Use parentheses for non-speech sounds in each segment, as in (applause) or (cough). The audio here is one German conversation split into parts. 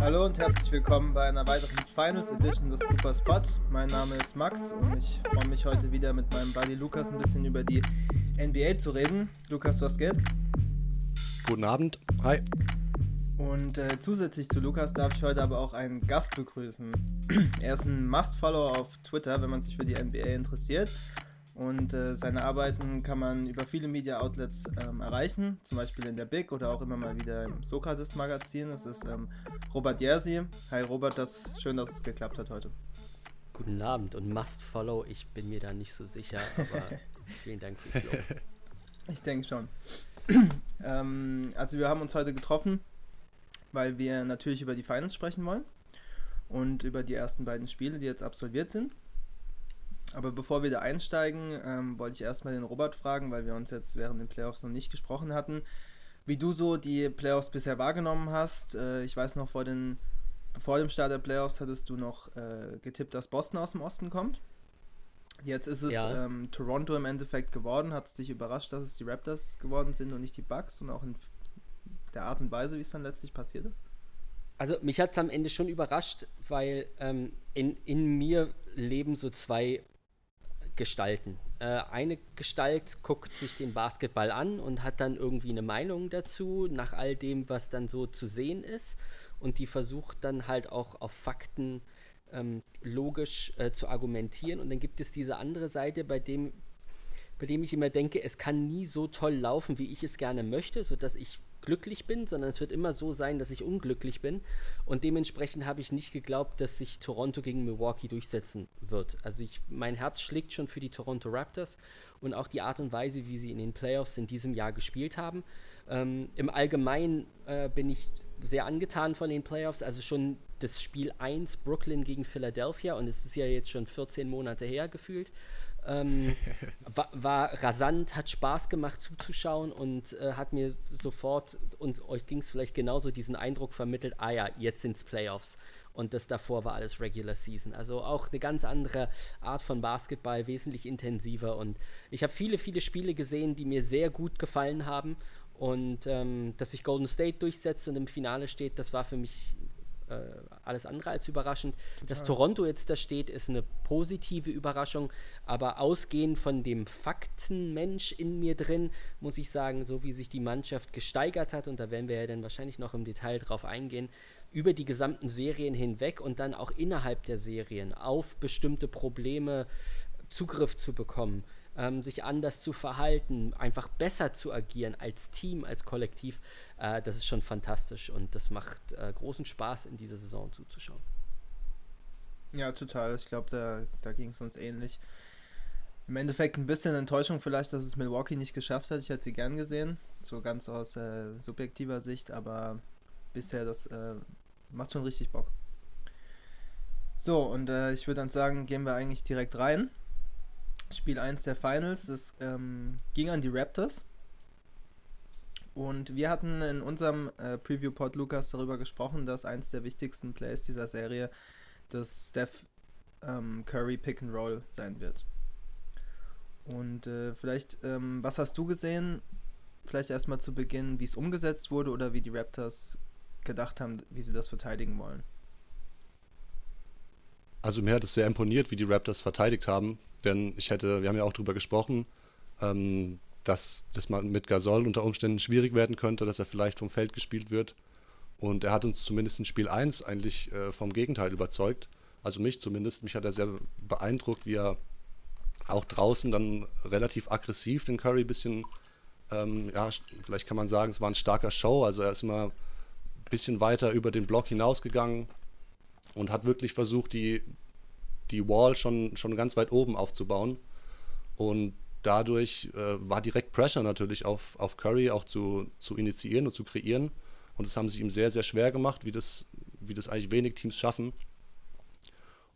Hallo und herzlich willkommen bei einer weiteren Finals Edition des Super Spot. Mein Name ist Max und ich freue mich heute wieder mit meinem Buddy Lukas ein bisschen über die NBA zu reden. Lukas, was geht? Guten Abend. Hi. Und äh, zusätzlich zu Lukas darf ich heute aber auch einen Gast begrüßen. (clears throat) er ist ein Must-Follow auf Twitter, wenn man sich für die NBA interessiert. Und äh, seine Arbeiten kann man über viele Media-Outlets ähm, erreichen, zum Beispiel in der Big oder auch immer mal wieder im Sokrates-Magazin. Das ist ähm, Robert Jersi. Hi Robert, das schön, dass es geklappt hat heute. Guten Abend und Must Follow, ich bin mir da nicht so sicher, aber (laughs) vielen Dank fürs Lob. Ich denke schon. (clears throat) ähm, also wir haben uns heute getroffen, weil wir natürlich über die Finals sprechen wollen und über die ersten beiden Spiele, die jetzt absolviert sind. Aber bevor wir da einsteigen, ähm, wollte ich erstmal den Robert fragen, weil wir uns jetzt während den Playoffs noch nicht gesprochen hatten, wie du so die Playoffs bisher wahrgenommen hast. Äh, ich weiß noch, vor, den, vor dem Start der Playoffs hattest du noch äh, getippt, dass Boston aus dem Osten kommt. Jetzt ist es ja. ähm, Toronto im Endeffekt geworden. Hat es dich überrascht, dass es die Raptors geworden sind und nicht die Bucks und auch in der Art und Weise, wie es dann letztlich passiert ist? Also mich hat es am Ende schon überrascht, weil ähm, in, in mir leben so zwei Gestalten. Äh, eine Gestalt guckt sich den Basketball an und hat dann irgendwie eine Meinung dazu, nach all dem, was dann so zu sehen ist. Und die versucht dann halt auch auf Fakten ähm, logisch äh, zu argumentieren. Und dann gibt es diese andere Seite, bei dem, bei dem ich immer denke, es kann nie so toll laufen, wie ich es gerne möchte, sodass ich glücklich bin, sondern es wird immer so sein, dass ich unglücklich bin. Und dementsprechend habe ich nicht geglaubt, dass sich Toronto gegen Milwaukee durchsetzen wird. Also ich, mein Herz schlägt schon für die Toronto Raptors und auch die Art und Weise, wie sie in den Playoffs in diesem Jahr gespielt haben. Ähm, Im Allgemeinen äh, bin ich sehr angetan von den Playoffs. Also schon das Spiel 1 Brooklyn gegen Philadelphia und es ist ja jetzt schon 14 Monate her gefühlt. Ähm, war, war, rasant, hat Spaß gemacht zuzuschauen und äh, hat mir sofort, und euch ging es vielleicht genauso, diesen Eindruck vermittelt, ah ja, jetzt sind es Playoffs. Und das davor war alles Regular Season. Also auch eine ganz andere Art von Basketball, wesentlich intensiver. Und ich habe viele, viele Spiele gesehen, die mir sehr gut gefallen haben. Und ähm, dass sich Golden State durchsetzt und im Finale steht, das war für mich äh, alles andere als überraschend. Total. Dass Toronto jetzt da steht, ist eine positive Überraschung, aber ausgehend von dem Faktenmensch in mir drin, muss ich sagen, so wie sich die Mannschaft gesteigert hat, und da werden wir ja dann wahrscheinlich noch im Detail drauf eingehen, über die gesamten Serien hinweg und dann auch innerhalb der Serien auf bestimmte Probleme Zugriff zu bekommen ähm, sich anders zu verhalten, einfach besser zu agieren als Team, als Kollektiv, äh, das ist schon fantastisch und das macht äh, großen Spaß, in dieser Saison zuzuschauen. Ja, total. Ich glaube, da, da ging es uns ähnlich. Im Endeffekt ein bisschen Enttäuschung vielleicht, dass es Milwaukee nicht geschafft hat. Ich hätte sie gern gesehen, so ganz aus äh, subjektiver Sicht, aber bisher das äh, macht schon richtig Bock. So, und äh, ich würde dann sagen, gehen wir eigentlich direkt rein. Spiel 1 der Finals, das ähm, ging an die Raptors. Und wir hatten in unserem äh, Preview-Pod Lukas darüber gesprochen, dass eins der wichtigsten Plays dieser Serie das Steph ähm, Curry Pick and Roll sein wird. Und äh, vielleicht, ähm, was hast du gesehen? Vielleicht erstmal zu Beginn, wie es umgesetzt wurde oder wie die Raptors gedacht haben, wie sie das verteidigen wollen. Also mir hat es sehr imponiert, wie die Raptors verteidigt haben. Denn ich hätte, wir haben ja auch darüber gesprochen, ähm, dass das mal mit Gasol unter Umständen schwierig werden könnte, dass er vielleicht vom Feld gespielt wird. Und er hat uns zumindest in Spiel 1 eigentlich äh, vom Gegenteil überzeugt. Also mich zumindest. Mich hat er sehr beeindruckt, wie er auch draußen dann relativ aggressiv den Curry ein bisschen, ähm, ja, vielleicht kann man sagen, es war ein starker Show. Also er ist immer ein bisschen weiter über den Block hinausgegangen und hat wirklich versucht, die, die Wall schon, schon ganz weit oben aufzubauen. Und dadurch äh, war direkt Pressure natürlich auf, auf Curry auch zu, zu initiieren und zu kreieren. Und das haben sie ihm sehr, sehr schwer gemacht, wie das, wie das eigentlich wenig Teams schaffen.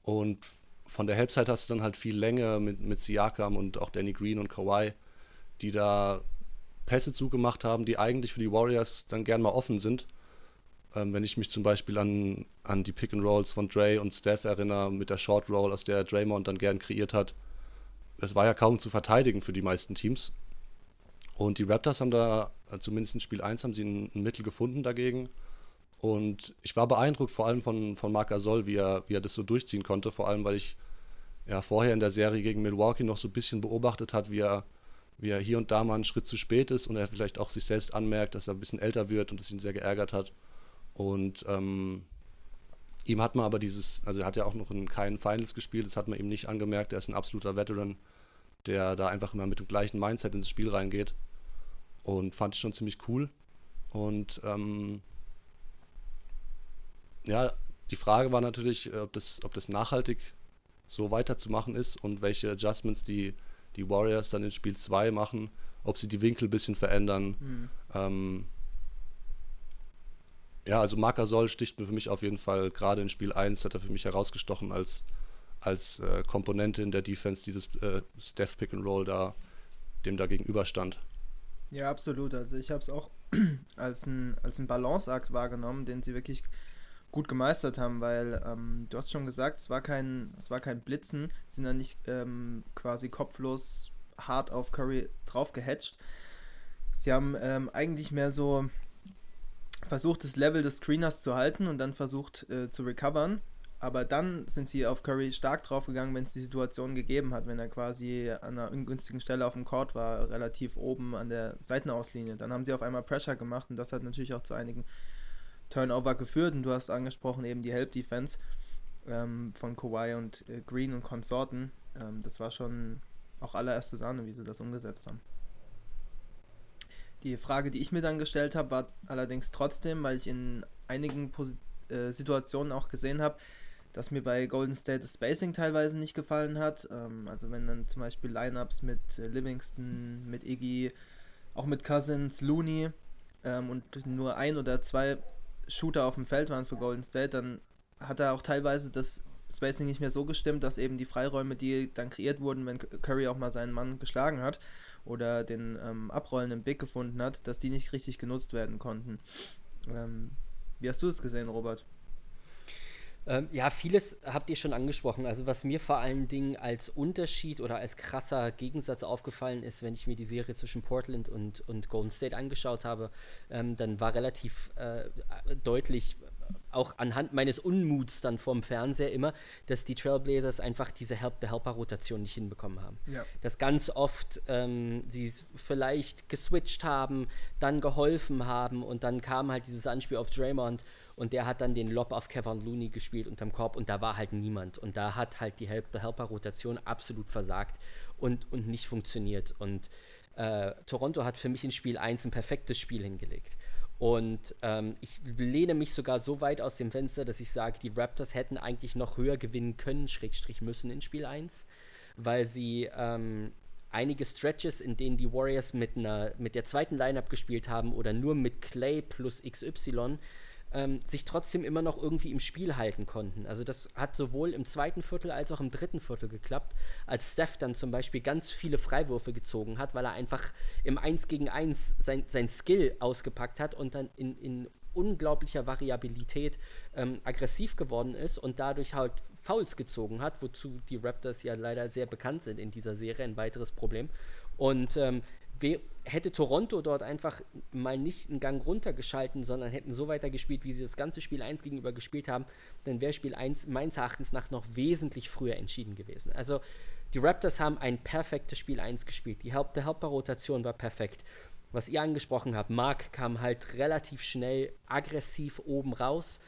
Und von der Halbzeit hast du dann halt viel Länge mit, mit Siakam und auch Danny Green und Kawhi, die da Pässe zugemacht haben, die eigentlich für die Warriors dann gern mal offen sind. Ähm, wenn ich mich zum Beispiel an, an die Pick and Rolls von Dre und Steph erinnere, mit der Short Roll, aus der Draymond dann gern kreiert hat. Das war ja kaum zu verteidigen für die meisten Teams. Und die Raptors haben da, äh, zumindest in Spiel 1, haben sie ein, ein Mittel gefunden dagegen. Und ich war beeindruckt, vor allem von, von Marc Gasol, wie er, wie er das so durchziehen konnte. Vor allem, weil ich ja vorher in der Serie gegen Milwaukee noch so ein bisschen beobachtet hat, wie er, wie er hier und da mal einen Schritt zu spät ist und er vielleicht auch sich selbst anmerkt, dass er ein bisschen älter wird und das ihn sehr geärgert hat. Und ähm, ihm hat man aber dieses, also er hat ja auch noch in keinen Finals gespielt, das hat man ihm nicht angemerkt, er ist ein absoluter Veteran, der da einfach immer mit dem gleichen Mindset ins Spiel reingeht. Und fand ich schon ziemlich cool. Und ähm, ja, die Frage war natürlich, ob das, ob das nachhaltig so weiterzumachen ist und welche Adjustments die, die Warriors dann in Spiel 2 machen, ob sie die Winkel ein bisschen verändern. Mhm. Ähm, ja, also Gasol sticht mir für mich auf jeden Fall, gerade in Spiel 1 hat er für mich herausgestochen als, als äh, Komponente in der Defense, dieses äh, Steph Pick and Roll da, dem da gegenüberstand. Ja, absolut. Also ich habe es auch (clears throat) als ein, als Balanceakt wahrgenommen, den sie wirklich gut gemeistert haben, weil ähm, du hast schon gesagt, es war kein, es war kein Blitzen, sind da nicht ähm, quasi kopflos hart auf Curry drauf gehatcht. Sie haben ähm, eigentlich mehr so versucht, das Level des Screeners zu halten und dann versucht äh, zu recovern. Aber dann sind sie auf Curry stark draufgegangen, wenn es die Situation gegeben hat, wenn er quasi an einer ungünstigen Stelle auf dem Court war, relativ oben an der Seitenauslinie. Dann haben sie auf einmal Pressure gemacht und das hat natürlich auch zu einigen Turnover geführt und du hast angesprochen eben die Help Defense ähm, von Kawhi und äh, Green und Konsorten. Ähm, das war schon auch allererste Sahne, wie sie das umgesetzt haben. Die Frage, die ich mir dann gestellt habe, war allerdings trotzdem, weil ich in einigen Pos äh, Situationen auch gesehen habe, dass mir bei Golden State das Spacing teilweise nicht gefallen hat. Ähm, also wenn dann zum Beispiel Lineups mit äh, Livingston, mit Iggy, auch mit Cousins, Looney ähm, und nur ein oder zwei Shooter auf dem Feld waren für Golden State, dann hat er auch teilweise das Spacing nicht mehr so gestimmt, dass eben die Freiräume, die dann kreiert wurden, wenn Curry auch mal seinen Mann geschlagen hat oder den ähm, abrollenden Big gefunden hat, dass die nicht richtig genutzt werden konnten. Ähm, wie hast du es gesehen, Robert? Ähm, ja, vieles habt ihr schon angesprochen. Also was mir vor allen Dingen als Unterschied oder als krasser Gegensatz aufgefallen ist, wenn ich mir die Serie zwischen Portland und, und Golden State angeschaut habe, ähm, dann war relativ äh, deutlich, auch anhand meines Unmuts dann vorm Fernseher immer, dass die Trailblazers einfach diese Help-the-Helper-Rotation nicht hinbekommen haben. Ja. Dass ganz oft ähm, sie vielleicht geswitcht haben, dann geholfen haben und dann kam halt dieses Anspiel auf Draymond und der hat dann den Lob auf Kevin Looney gespielt unterm Korb und da war halt niemand. Und da hat halt die Help-the-Helper-Rotation absolut versagt und, und nicht funktioniert. Und äh, Toronto hat für mich in Spiel 1 ein perfektes Spiel hingelegt. Und ähm, ich lehne mich sogar so weit aus dem Fenster, dass ich sage, die Raptors hätten eigentlich noch höher gewinnen können, Schrägstrich müssen in Spiel 1, weil sie ähm, einige Stretches, in denen die Warriors mit, einer, mit der zweiten Lineup gespielt haben oder nur mit Clay plus XY, ähm, sich trotzdem immer noch irgendwie im Spiel halten konnten. Also das hat sowohl im zweiten Viertel als auch im dritten Viertel geklappt, als Steph dann zum Beispiel ganz viele Freiwürfe gezogen hat, weil er einfach im 1 gegen 1 sein, sein Skill ausgepackt hat und dann in, in unglaublicher Variabilität ähm, aggressiv geworden ist und dadurch halt Fouls gezogen hat, wozu die Raptors ja leider sehr bekannt sind in dieser Serie, ein weiteres Problem. Und ähm, hätte Toronto dort einfach mal nicht einen Gang runtergeschalten, sondern hätten so weiter gespielt, wie sie das ganze Spiel 1 gegenüber gespielt haben, dann wäre Spiel 1 meines Erachtens nach noch wesentlich früher entschieden gewesen. Also die Raptors haben ein perfektes Spiel 1 gespielt. Die Help Helper-Rotation war perfekt. Was ihr angesprochen habt, Mark kam halt relativ schnell aggressiv oben raus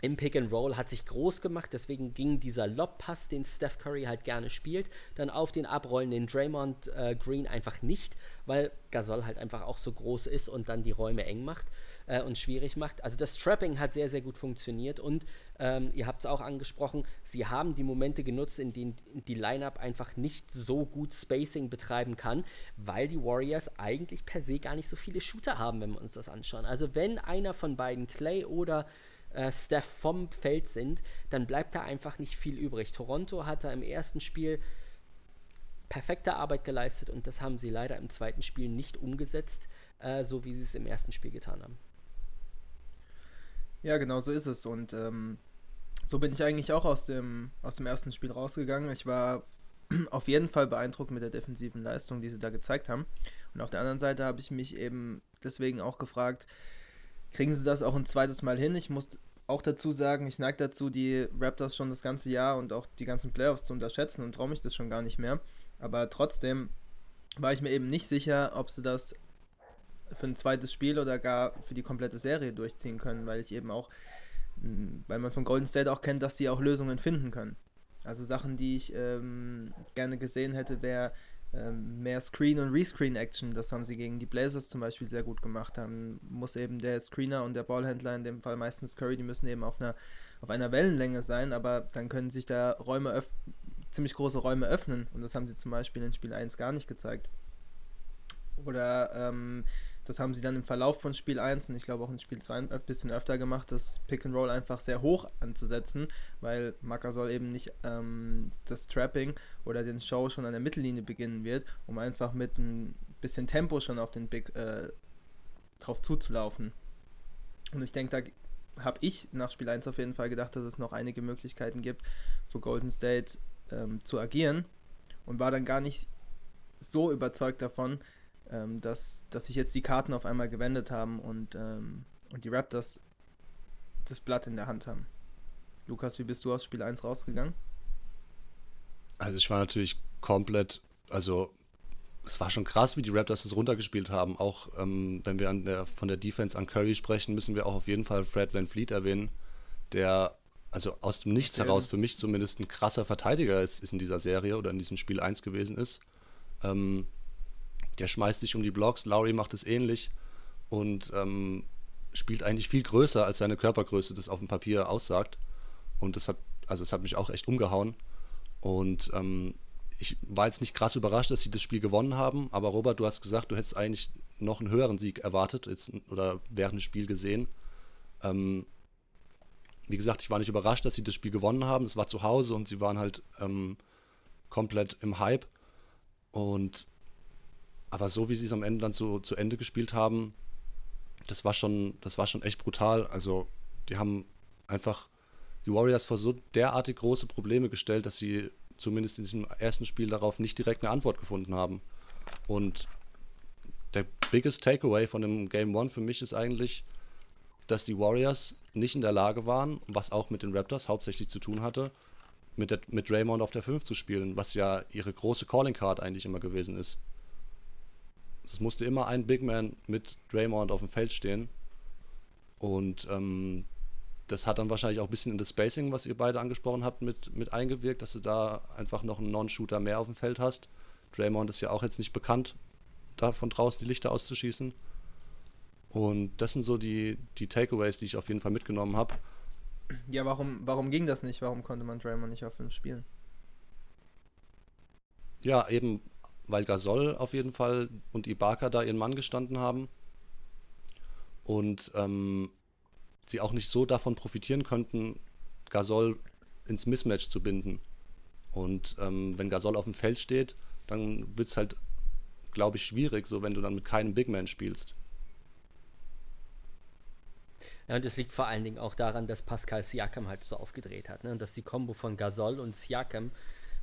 im Pick and Roll hat sich groß gemacht, deswegen ging dieser Lobpass, den Steph Curry halt gerne spielt, dann auf den abrollenden Draymond äh, Green einfach nicht, weil Gasol halt einfach auch so groß ist und dann die Räume eng macht äh, und schwierig macht. Also das Trapping hat sehr, sehr gut funktioniert und ähm, ihr habt es auch angesprochen, sie haben die Momente genutzt, in denen die Lineup einfach nicht so gut Spacing betreiben kann, weil die Warriors eigentlich per se gar nicht so viele Shooter haben, wenn wir uns das anschauen. Also wenn einer von beiden, Clay oder äh, Steph vom Feld sind, dann bleibt da einfach nicht viel übrig. Toronto hat da im ersten Spiel perfekte Arbeit geleistet und das haben sie leider im zweiten Spiel nicht umgesetzt, äh, so wie sie es im ersten Spiel getan haben. Ja, genau so ist es und ähm, so bin ich eigentlich auch aus dem, aus dem ersten Spiel rausgegangen. Ich war (clears throat) auf jeden Fall beeindruckt mit der defensiven Leistung, die sie da gezeigt haben. Und auf der anderen Seite habe ich mich eben deswegen auch gefragt, kriegen sie das auch ein zweites Mal hin. Ich muss auch dazu sagen, ich neige dazu, die Raptors schon das ganze Jahr und auch die ganzen Playoffs zu unterschätzen und traue mich das schon gar nicht mehr. Aber trotzdem war ich mir eben nicht sicher, ob sie das für ein zweites Spiel oder gar für die komplette Serie durchziehen können, weil ich eben auch, mm, weil man von Golden State auch kennt, dass sie auch Lösungen finden können. Also Sachen, die ich ähm, gerne gesehen hätte, wäre mehr Screen- und Rescreen-Action. Das haben sie gegen die Blazers zum Beispiel sehr gut gemacht. Dann muss eben der Screener und der Ballhändler, in dem Fall meistens Curry, die müssen eben auf einer, auf einer Wellenlänge sein, aber dann können sich da Räume ziemlich große Räume öffnen. Und das haben sie zum Beispiel in Spiel 1 gar nicht gezeigt. Oder ähm, das haben sie dann im Verlauf von Spiel 1 und ich glaube auch in Spiel 2 ein bisschen öfter gemacht, das Pick and Roll einfach sehr hoch anzusetzen, weil soll eben nicht ähm, das Trapping oder den Show schon an der Mittellinie beginnen wird, um einfach mit ein bisschen Tempo schon auf den Big äh, drauf zuzulaufen. Und ich denke, da habe ich nach Spiel 1 auf jeden Fall gedacht, dass es noch einige Möglichkeiten gibt, für Golden State ähm, zu agieren und war dann gar nicht so überzeugt davon, ähm, dass, dass sich jetzt die Karten auf einmal gewendet haben und, ähm, und die Raptors das Blatt in der Hand haben. Lukas, wie bist du aus Spiel 1 rausgegangen? Also ich war natürlich komplett, also es war schon krass, wie die Raptors das runtergespielt haben. Auch ähm, wenn wir der, von der Defense an Curry sprechen, müssen wir auch auf jeden Fall Fred Van Fleet erwähnen, der also aus dem Nichts heraus für mich zumindest ein krasser Verteidiger ist, ist in dieser Serie oder in diesem Spiel 1 gewesen ist. Ähm, der schmeißt sich um die Blocks, Lowry macht es ähnlich und ähm, spielt eigentlich viel größer, als seine Körpergröße das auf dem Papier aussagt. Und das hat, also es hat mich auch echt umgehauen. Und ähm, ich war jetzt nicht krass überrascht, dass sie das Spiel gewonnen haben, aber Robert, du hast gesagt, du hättest eigentlich noch einen höheren Sieg erwartet jetzt, oder während des Spiels gesehen. Ähm, wie gesagt, ich war nicht überrascht, dass sie das Spiel gewonnen haben. Es war zu Hause und sie waren halt ähm, komplett im Hype. Und aber so wie sie es am Ende dann zu, zu Ende gespielt haben, das war schon, das war schon echt brutal. Also, die haben einfach die Warriors vor so derartig große Probleme gestellt, dass sie zumindest in diesem ersten Spiel darauf nicht direkt eine Antwort gefunden haben. Und der biggest Takeaway von dem Game One für mich ist eigentlich, dass die Warriors nicht in der Lage waren, was auch mit den Raptors hauptsächlich zu tun hatte, mit, der, mit Raymond auf der 5 zu spielen, was ja ihre große Calling Card eigentlich immer gewesen ist. Es musste immer ein Big Man mit Draymond auf dem Feld stehen. Und ähm, das hat dann wahrscheinlich auch ein bisschen in das Spacing, was ihr beide angesprochen habt, mit, mit eingewirkt, dass du da einfach noch einen Non-Shooter mehr auf dem Feld hast. Draymond ist ja auch jetzt nicht bekannt, da von draußen die Lichter auszuschießen. Und das sind so die, die Takeaways, die ich auf jeden Fall mitgenommen habe. Ja, warum, warum ging das nicht? Warum konnte man Draymond nicht auf dem spielen? Ja, eben weil Gasol auf jeden Fall und Ibaka da ihren Mann gestanden haben und ähm, sie auch nicht so davon profitieren könnten, Gasol ins Mismatch zu binden. Und ähm, wenn Gasol auf dem Feld steht, dann wird es halt, glaube ich, schwierig, so wenn du dann mit keinem Big Man spielst. Ja, und das liegt vor allen Dingen auch daran, dass Pascal Siakam halt so aufgedreht hat. Ne? Und dass die Kombo von Gasol und Siakam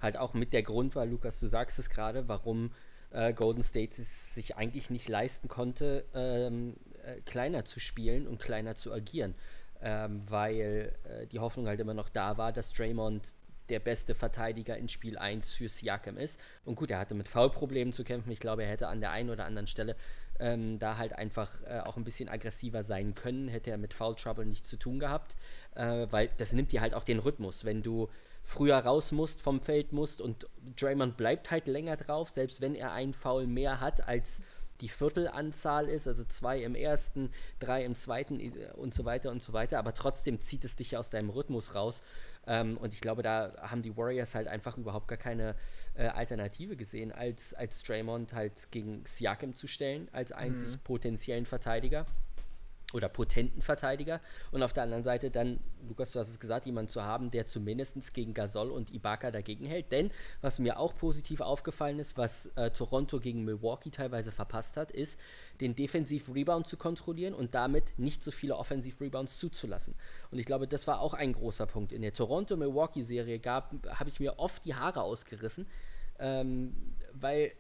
halt auch mit der Grund war, Lukas, du sagst es gerade, warum äh, Golden State es sich eigentlich nicht leisten konnte, ähm, äh, kleiner zu spielen und kleiner zu agieren. Ähm, weil äh, die Hoffnung halt immer noch da war, dass Draymond der beste Verteidiger in Spiel 1 für Siakam ist. Und gut, er hatte mit Foulproblemen zu kämpfen. Ich glaube, er hätte an der einen oder anderen Stelle ähm, da halt einfach äh, auch ein bisschen aggressiver sein können. Hätte er mit Foul Trouble nichts zu tun gehabt. Äh, weil das nimmt dir halt auch den Rhythmus. Wenn du früher raus musst, vom Feld musst und Draymond bleibt halt länger drauf, selbst wenn er einen Foul mehr hat als die Viertelanzahl ist, also zwei im ersten, drei im zweiten äh, und so weiter und so weiter, aber trotzdem zieht es dich aus deinem Rhythmus raus. Ähm, und ich glaube, da haben die Warriors halt einfach überhaupt gar keine äh, Alternative gesehen, als, als Draymond halt gegen Siakam zu stellen, als einzig mhm. potenziellen Verteidiger oder potenten Verteidiger und auf der anderen Seite dann, Lukas, du hast es gesagt, jemanden zu haben, der zumindest gegen Gasol und Ibaka dagegen hält. Denn was mir auch positiv aufgefallen ist, was äh, Toronto gegen Milwaukee teilweise verpasst hat, ist, den Defensiv-Rebound zu kontrollieren und damit nicht so viele Offensiv-Rebounds zuzulassen. Und ich glaube, das war auch ein großer Punkt. In der Toronto-Milwaukee-Serie habe ich mir oft die Haare ausgerissen, ähm, weil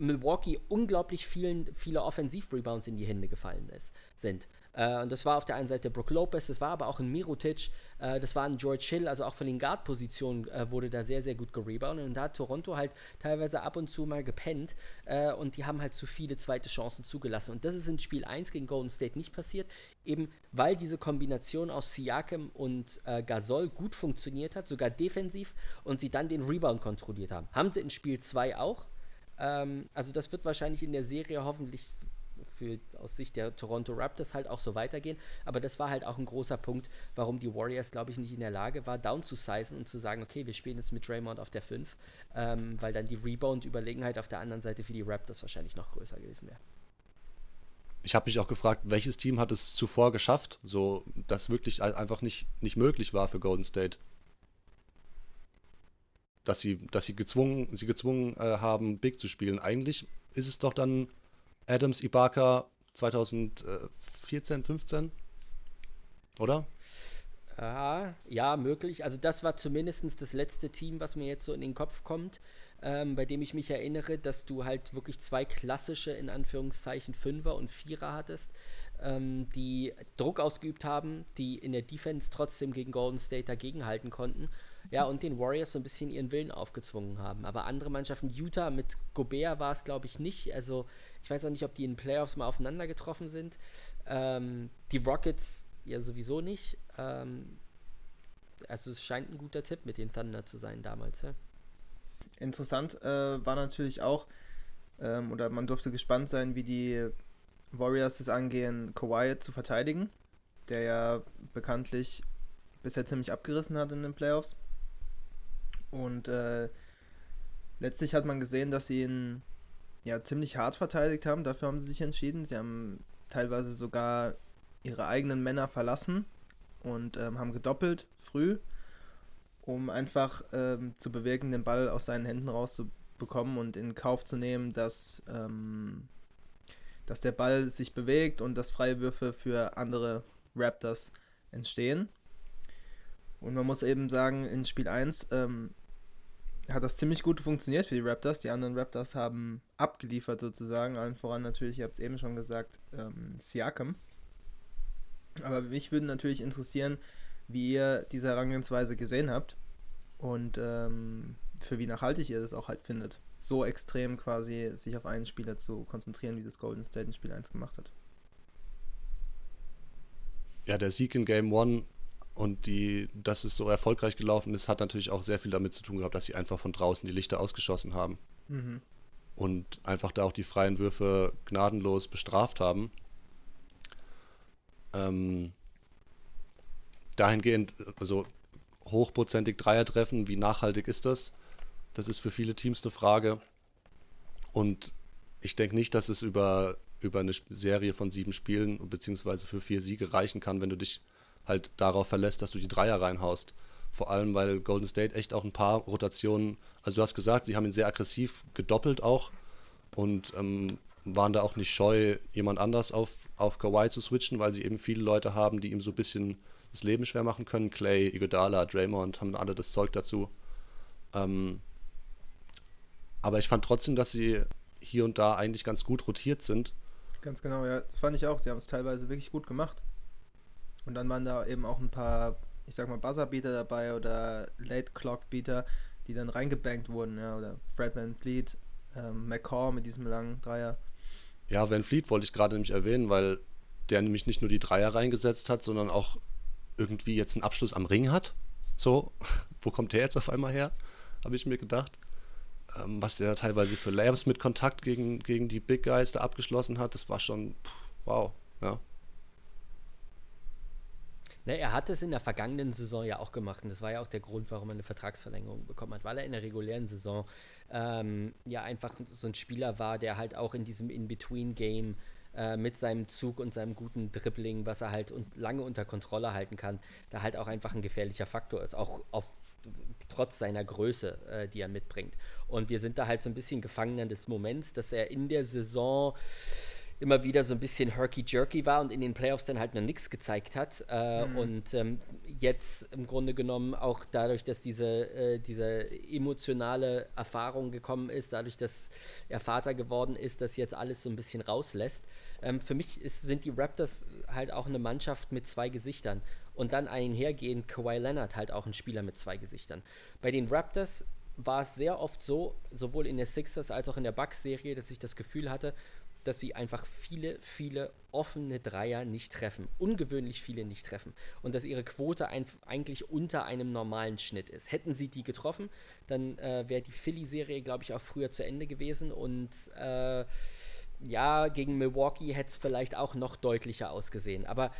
Milwaukee unglaublich vielen, viele Offensiv-Rebounds in die Hände gefallen ist, sind. Äh, und das war auf der einen Seite Brook Lopez, das war aber auch ein Mirotic, äh, das war ein George Hill, also auch von den Guard-Positionen äh, wurde da sehr, sehr gut gereboundet. Und da hat Toronto halt teilweise ab und zu mal gepennt äh, und die haben halt zu viele zweite Chancen zugelassen. Und das ist in Spiel 1 gegen Golden State nicht passiert, eben weil diese Kombination aus Siakam und äh, Gasol gut funktioniert hat, sogar defensiv, und sie dann den Rebound kontrolliert haben. Haben sie in Spiel 2 auch. Ähm, also das wird wahrscheinlich in der Serie hoffentlich für, aus Sicht der Toronto Raptors halt auch so weitergehen. Aber das war halt auch ein großer Punkt, warum die Warriors, glaube ich, nicht in der Lage war, down zu sizen und zu sagen, okay, wir spielen jetzt mit Draymond auf der 5, ähm, weil dann die Rebound-Überlegenheit auf der anderen Seite für die Raptors wahrscheinlich noch größer gewesen wäre. Ich habe mich auch gefragt, welches Team hat es zuvor geschafft, so dass wirklich einfach nicht, nicht möglich war für Golden State. Dass sie, dass sie gezwungen, sie gezwungen äh, haben, Big zu spielen. Eigentlich ist es doch dann Adams Ibaka 2014, 15? Oder? Ja, ja, möglich. Also das war zumindest das letzte Team, was mir jetzt so in den Kopf kommt, ähm, bei dem ich mich erinnere, dass du halt wirklich zwei klassische, in Anführungszeichen, Fünfer und Vierer hattest, ähm, die Druck ausgeübt haben, die in der Defense trotzdem gegen Golden State dagegenhalten konnten ja, und den Warriors so ein bisschen ihren Willen aufgezwungen haben. Aber andere Mannschaften, Utah mit Gobert war es, glaube ich, nicht. Also ich weiß auch nicht, ob die in den Playoffs mal aufeinander getroffen sind. Ähm, die Rockets ja sowieso nicht. Ähm, also es scheint ein guter Tipp mit den Thunder zu sein damals. Ja. Interessant äh, war natürlich auch, ähm, oder man durfte gespannt sein, wie die Warriors es angehen, Kawhi zu verteidigen, der ja bekanntlich bisher ziemlich abgerissen hat in den Playoffs. Und äh, letztlich hat man gesehen, dass sie ihn ja ziemlich hart verteidigt haben. Dafür haben sie sich entschieden. Sie haben teilweise sogar ihre eigenen Männer verlassen und ähm, haben gedoppelt früh, um einfach ähm, zu bewegen, den Ball aus seinen Händen rauszubekommen und in Kauf zu nehmen, dass, ähm, dass der Ball sich bewegt und dass freie Würfe für andere Raptors entstehen. Und man muss eben sagen, in Spiel 1 ähm, hat das ziemlich gut funktioniert für die Raptors. Die anderen Raptors haben abgeliefert sozusagen. Allen voran natürlich, ihr habt es eben schon gesagt, ähm, Siakam. Aber mich würde natürlich interessieren, wie ihr diese Herangehensweise gesehen habt und ähm, für wie nachhaltig ihr das auch halt findet. So extrem quasi sich auf einen Spieler zu konzentrieren, wie das Golden State in Spiel 1 gemacht hat. Ja, der Sieg in Game 1 und die, dass es so erfolgreich gelaufen ist, hat natürlich auch sehr viel damit zu tun gehabt, dass sie einfach von draußen die Lichter ausgeschossen haben. Mhm. Und einfach da auch die freien Würfe gnadenlos bestraft haben. Ähm, dahingehend, also hochprozentig Dreier treffen, wie nachhaltig ist das? Das ist für viele Teams eine Frage. Und ich denke nicht, dass es über, über eine Serie von sieben Spielen beziehungsweise für vier Siege reichen kann, wenn du dich halt darauf verlässt, dass du die Dreier reinhaust. Vor allem, weil Golden State echt auch ein paar Rotationen, also du hast gesagt, sie haben ihn sehr aggressiv gedoppelt auch und ähm, waren da auch nicht scheu, jemand anders auf, auf Kawhi zu switchen, weil sie eben viele Leute haben, die ihm so ein bisschen das Leben schwer machen können. Clay, Iguodala, Draymond haben alle das Zeug dazu. Ähm, aber ich fand trotzdem, dass sie hier und da eigentlich ganz gut rotiert sind. Ganz genau, ja. Das fand ich auch. Sie haben es teilweise wirklich gut gemacht. Und dann waren da eben auch ein paar, ich sag mal, Buzzerbeater dabei oder Late Clock Beater, die dann reingebankt wurden, ja, oder Fred Van Fleet, ähm, McCaw mit diesem langen Dreier. Ja, Van Fleet wollte ich gerade nämlich erwähnen, weil der nämlich nicht nur die Dreier reingesetzt hat, sondern auch irgendwie jetzt einen Abschluss am Ring hat. So, (laughs) wo kommt der jetzt auf einmal her? Habe ich mir gedacht. Ähm, was der teilweise für Layups mit Kontakt gegen, gegen die Big Guys da abgeschlossen hat, das war schon, pff, wow, ja. Ne, er hat es in der vergangenen Saison ja auch gemacht und das war ja auch der Grund, warum er eine Vertragsverlängerung bekommen hat, weil er in der regulären Saison ähm, ja einfach so ein Spieler war, der halt auch in diesem In-Between-Game äh, mit seinem Zug und seinem guten Dribbling, was er halt und lange unter Kontrolle halten kann, da halt auch einfach ein gefährlicher Faktor ist, auch auf trotz seiner Größe, äh, die er mitbringt. Und wir sind da halt so ein bisschen Gefangener des Moments, dass er in der Saison immer wieder so ein bisschen herky-jerky war und in den Playoffs dann halt noch nichts gezeigt hat. Äh, mhm. Und ähm, jetzt im Grunde genommen auch dadurch, dass diese, äh, diese emotionale Erfahrung gekommen ist, dadurch, dass er Vater geworden ist, das jetzt alles so ein bisschen rauslässt. Ähm, für mich ist, sind die Raptors halt auch eine Mannschaft mit zwei Gesichtern. Und dann einhergehend Kawhi Leonard halt auch ein Spieler mit zwei Gesichtern. Bei den Raptors war es sehr oft so, sowohl in der Sixers als auch in der Bucks-Serie, dass ich das Gefühl hatte, dass sie einfach viele, viele offene Dreier nicht treffen. Ungewöhnlich viele nicht treffen. Und dass ihre Quote ein, eigentlich unter einem normalen Schnitt ist. Hätten sie die getroffen, dann äh, wäre die Philly-Serie, glaube ich, auch früher zu Ende gewesen. Und äh, ja, gegen Milwaukee hätte es vielleicht auch noch deutlicher ausgesehen. Aber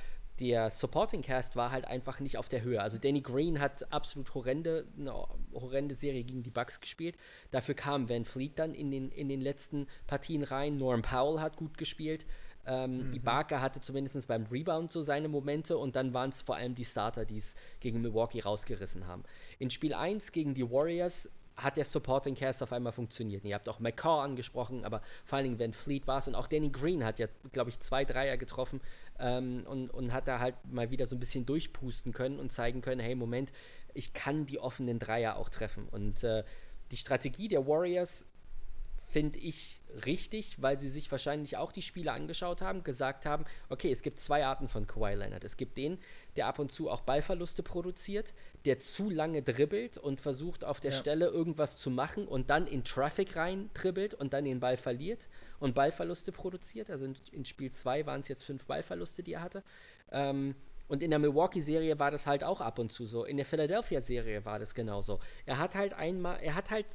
der Supporting Cast war halt einfach nicht auf der Höhe. Also Danny Green hat absolut horrende, eine horrende Serie gegen die Bucks gespielt. Dafür kam Van Fleet dann in den, in den letzten Partien rein. Norm Powell hat gut gespielt. Ähm, mhm. Ibaka hatte zumindest beim Rebound so seine Momente und dann waren es vor allem die Starter, die es gegen Milwaukee rausgerissen haben. In Spiel 1 gegen die Warriors hat der Supporting Cast auf einmal funktioniert. Ihr habt auch McCaw angesprochen, aber vor allen Dingen Van Fleet war es und auch Danny Green hat ja, glaube ich, zwei Dreier getroffen ähm, und, und hat da halt mal wieder so ein bisschen durchpusten können und zeigen können, hey, Moment, ich kann die offenen Dreier auch treffen. Und äh, die Strategie der Warriors finde ich richtig, weil sie sich wahrscheinlich auch die Spiele angeschaut haben, gesagt haben, okay, es gibt zwei Arten von Kawhi Leonard. Es gibt den, der ab und zu auch Ballverluste produziert, der zu lange dribbelt und versucht auf der ja. Stelle irgendwas zu machen und dann in Traffic rein dribbelt und dann den Ball verliert und Ballverluste produziert. Also in, in Spiel 2 waren es jetzt fünf Ballverluste, die er hatte. Ähm, und in der Milwaukee-Serie war das halt auch ab und zu so. In der Philadelphia-Serie war das genauso. Er hat halt einmal, er hat halt